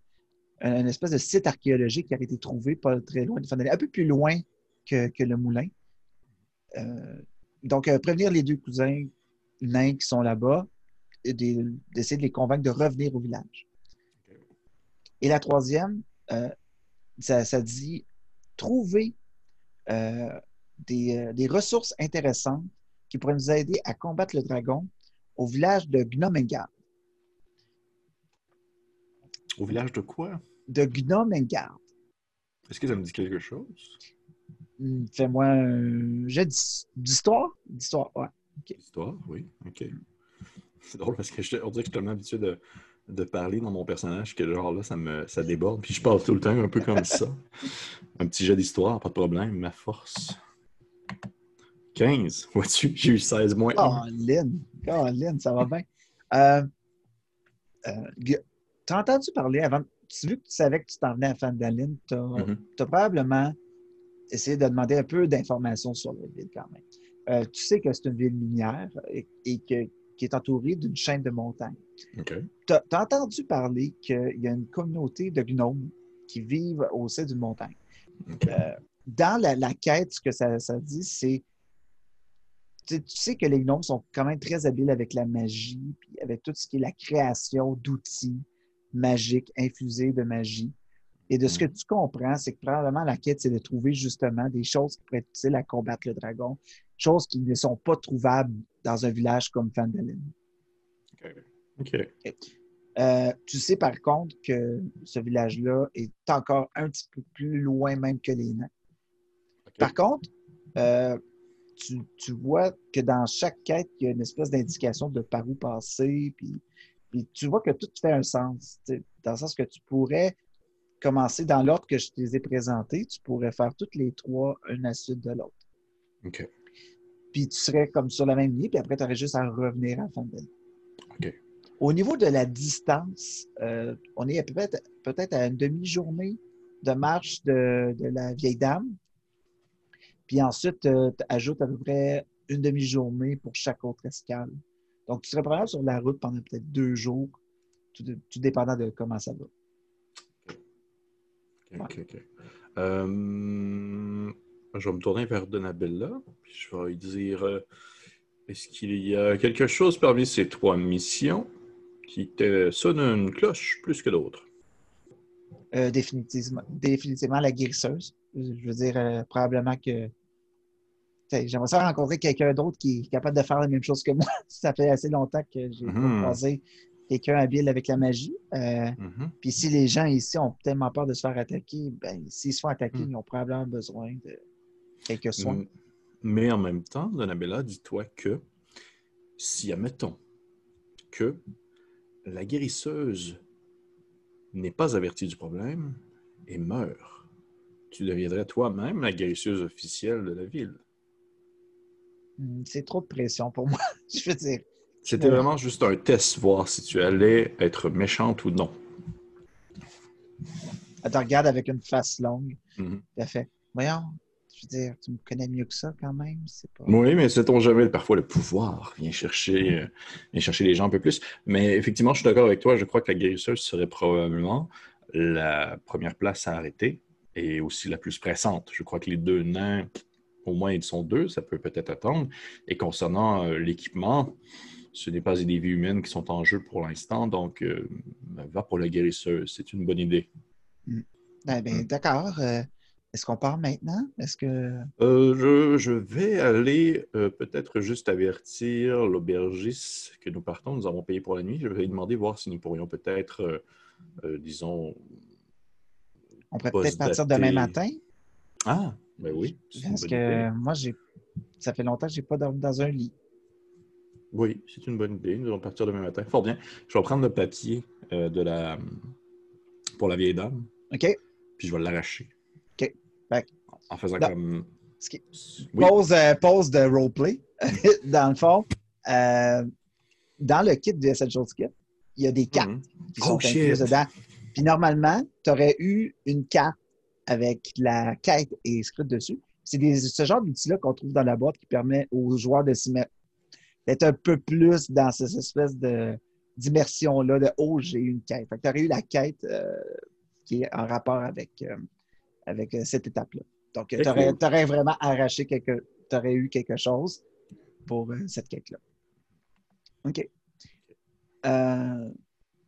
un espèce de site archéologique qui a été trouvé pas très loin de un peu plus loin que, que le moulin. Donc, euh, prévenir les deux cousins nains qui sont là-bas et des- d'essayer de les convaincre de revenir au village. Et la troisième, euh, ça, ça dit trouver euh, des, des ressources intéressantes qui pourraient nous aider à combattre le dragon au village de Gnomengard. Au village de quoi? De Gnomengard. Est-ce que ça me dit quelque chose? Hmm, Fais-moi un jet d'his- d'histoire? D'histoire, ouais. Histoire, oui. OK. C'est drôle parce que je, on dirait que je suis tellement habitué de, de parler dans mon personnage que genre là, ça me ça déborde. Puis je parle tout le temps un peu comme ça. Un petit jet d'histoire, pas de problème. Ma force. 15. Vois-tu, j'ai eu 16 moins Oh, 1. Lynn. Oh, Lynn, ça va bien. Euh, euh, T'as entendu parler avant. Tu vu que tu savais que tu t'en venais à Fandaline, tu as, Mhm. probablement essayé de demander un peu d'informations sur la ville quand même. Euh, tu sais que c'est une ville minière et, et que- qui est entourée d'une chaîne de montagnes. OK. Tu as, entendu parler qu'il y a une communauté de gnomes qui vivent au sein d'une montagne. Euh, dans la, la quête, ce que ça, ça dit, c'est. Tu sais- tu sais que les gnomes sont quand même très habiles avec la magie, puis avec tout ce qui est la création d'outils magiques, infusés de magie. Et de ce que tu comprends, c'est que probablement la quête, c'est de trouver justement des choses qui pourraient être utiles à combattre le dragon, choses qui ne sont pas trouvables dans un village comme Fandaline. OK. Euh, tu sais par contre que ce village-là est encore un petit peu plus loin même que les nains. Par contre, euh, tu, tu vois que dans chaque quête, il y a une espèce d'indication de par où passer, puis, puis tu vois que tout fait un sens. Dans le sens que tu pourrais commencer dans l'ordre que je te les ai présentés, tu pourrais faire toutes les trois, une à suite de l'autre. OK. Puis tu serais comme sur la même ligne, puis après, tu aurais juste à revenir à la fin de l'année. OK. Au niveau de la distance, euh, on est à peu près- peut-être à une demi-journée de marche de, de la vieille dame. Puis ensuite, tu ajoutes à peu près une demi-journée pour chaque autre escale. Donc, tu serais probablement sur la route pendant peut-être deux jours, tout, tout dépendant de comment ça va. OK, OK, OK. Euh, je vais me tourner vers Donabella, puis je vais lui dire euh, est-ce qu'il y a quelque chose parmi ces trois missions qui te sonne une cloche plus que d'autres? Euh, définitivement, définitivement la guérisseuse. Je veux dire, probablement que. J'aimerais ça rencontrer quelqu'un d'autre qui est capable de faire la même chose que moi. ça fait assez longtemps que j'ai pas Mhm. croisé quelqu'un habile avec la magie. Euh, Mhm. Puis si les gens ici ont tellement peur de se faire attaquer, ben, s'ils se font attaquer, Mm. ils ont probablement besoin de quelques soins. Mais en même temps, Donabella, dis-toi que si, admettons, que la guérisseuse n'est pas avertie du problème et meurt, tu deviendrais toi-même la guérisseuse officielle de la ville. Hmm, C'est trop de pression pour moi. Je veux dire. C'était Ouais. vraiment juste un test, voir si tu allais être méchante ou non. Elle te regarde avec une face longue. Mhm. Fait Voyons, je veux dire, tu me connais mieux que ça quand même. Pas. Oui, mais sait-on jamais, parfois le pouvoir vient chercher, euh, vient chercher les gens un peu plus. Mais effectivement, je suis d'accord avec toi. Je crois que la guérisseuse serait probablement la première place à arrêter et aussi la plus pressante. Je crois que les deux nains, au moins ils sont deux, ça peut peut-être attendre. Et concernant euh, l'équipement, ce n'est pas des vies humaines qui sont en jeu pour l'instant, donc euh, va pour la guérisseuse. C'est une bonne idée. Ben, ben, D'accord. Euh, Est-ce qu'on part maintenant? Est-ce que. Euh, je, je vais aller euh, peut-être juste avertir l'aubergiste que nous partons. Nous avons payé pour la nuit. Je vais lui demander voir si nous pourrions peut-être, euh, disons. On pourrait peut-être partir demain matin? Ah, ben oui. Parce que idée. moi, j'ai. Ça fait longtemps que je n'ai pas dormi dans un lit. Oui, c'est une bonne idée. Nous allons partir demain matin. Fort bien. Je vais prendre le papier euh, de la pour la vieille dame, OK? puis je vais l'arracher. OK. Que- En faisant Non. comme. Qui- Oui. Euh, de roleplay. dans le fond, euh, dans le kit de Essential Kit, il y a des cartes Mhm. qui sont Oh, incluses dedans. Puis normalement, tu aurais eu une carte avec la quête inscrite dessus. C'est ce genre d'outil-là qu'on trouve dans la boîte qui permet aux joueurs de s'y mettre, d'être un peu plus dans cette espèce de d'immersion-là de Oh, j'ai eu une quête. tu aurais eu la quête euh, qui est en rapport avec, euh, avec euh, cette étape-là. Donc, tu aurais, vraiment arraché quelque. Tu aurais eu quelque chose pour euh, cette quête-là. OK.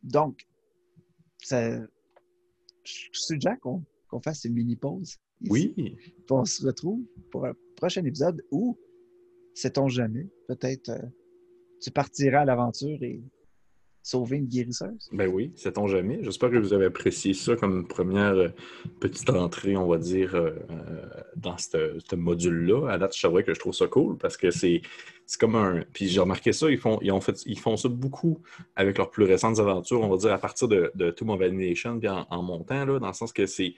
Donc, ça- je suggère qu'on qu'on fasse une mini-pause. Oui. Puis on se retrouve pour un prochain épisode où, sait-on jamais, peut-être euh, tu partiras à l'aventure et sauver une guérisseuse? Ben oui, sait-on jamais. J'espère que vous avez apprécié ça comme première euh, petite entrée, on va dire, euh, dans ce module-là. À date, je savais que je trouve ça cool parce que c'est comme un. Puis j'ai remarqué ça, ils font, ils, ont fait, ils font ça beaucoup avec leurs plus récentes aventures, on va dire, à partir de, de Tomb puis en, montant, là, dans le sens que c'est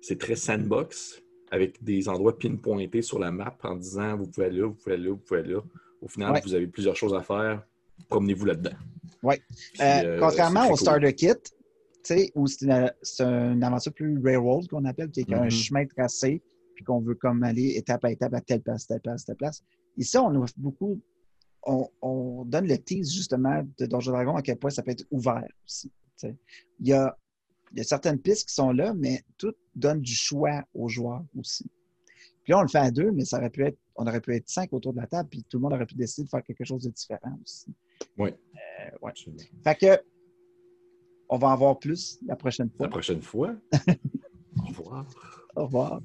c'est très sandbox, avec des endroits pinpointés sur la map en disant vous pouvez aller là, vous pouvez aller là, vous pouvez aller là. Au final, Ouais. vous avez plusieurs choses à faire. Promenez-vous là-dedans. Puis, Euh, euh, contrairement au cool. Starter Kit, où c'est une, aventure plus railroad qu'on appelle, qui est un Mhm. chemin tracé, puis qu'on veut comme aller étape à étape à telle place, telle place, telle place. Ici, on offre beaucoup, on, on donne le tease justement de Donjon Dragon à quel point ça peut être ouvert aussi. Il y a, il y a certaines pistes qui sont là, mais tout donne du choix aux joueurs aussi. Puis là, on le fait à deux, mais ça aurait pu être, on aurait pu être cinq autour de la table, puis tout le monde aurait pu décider de faire quelque chose de différent aussi. Oui. Euh, ouais. Fait que, on va en voir plus la prochaine fois. La prochaine fois. Au revoir. Au revoir.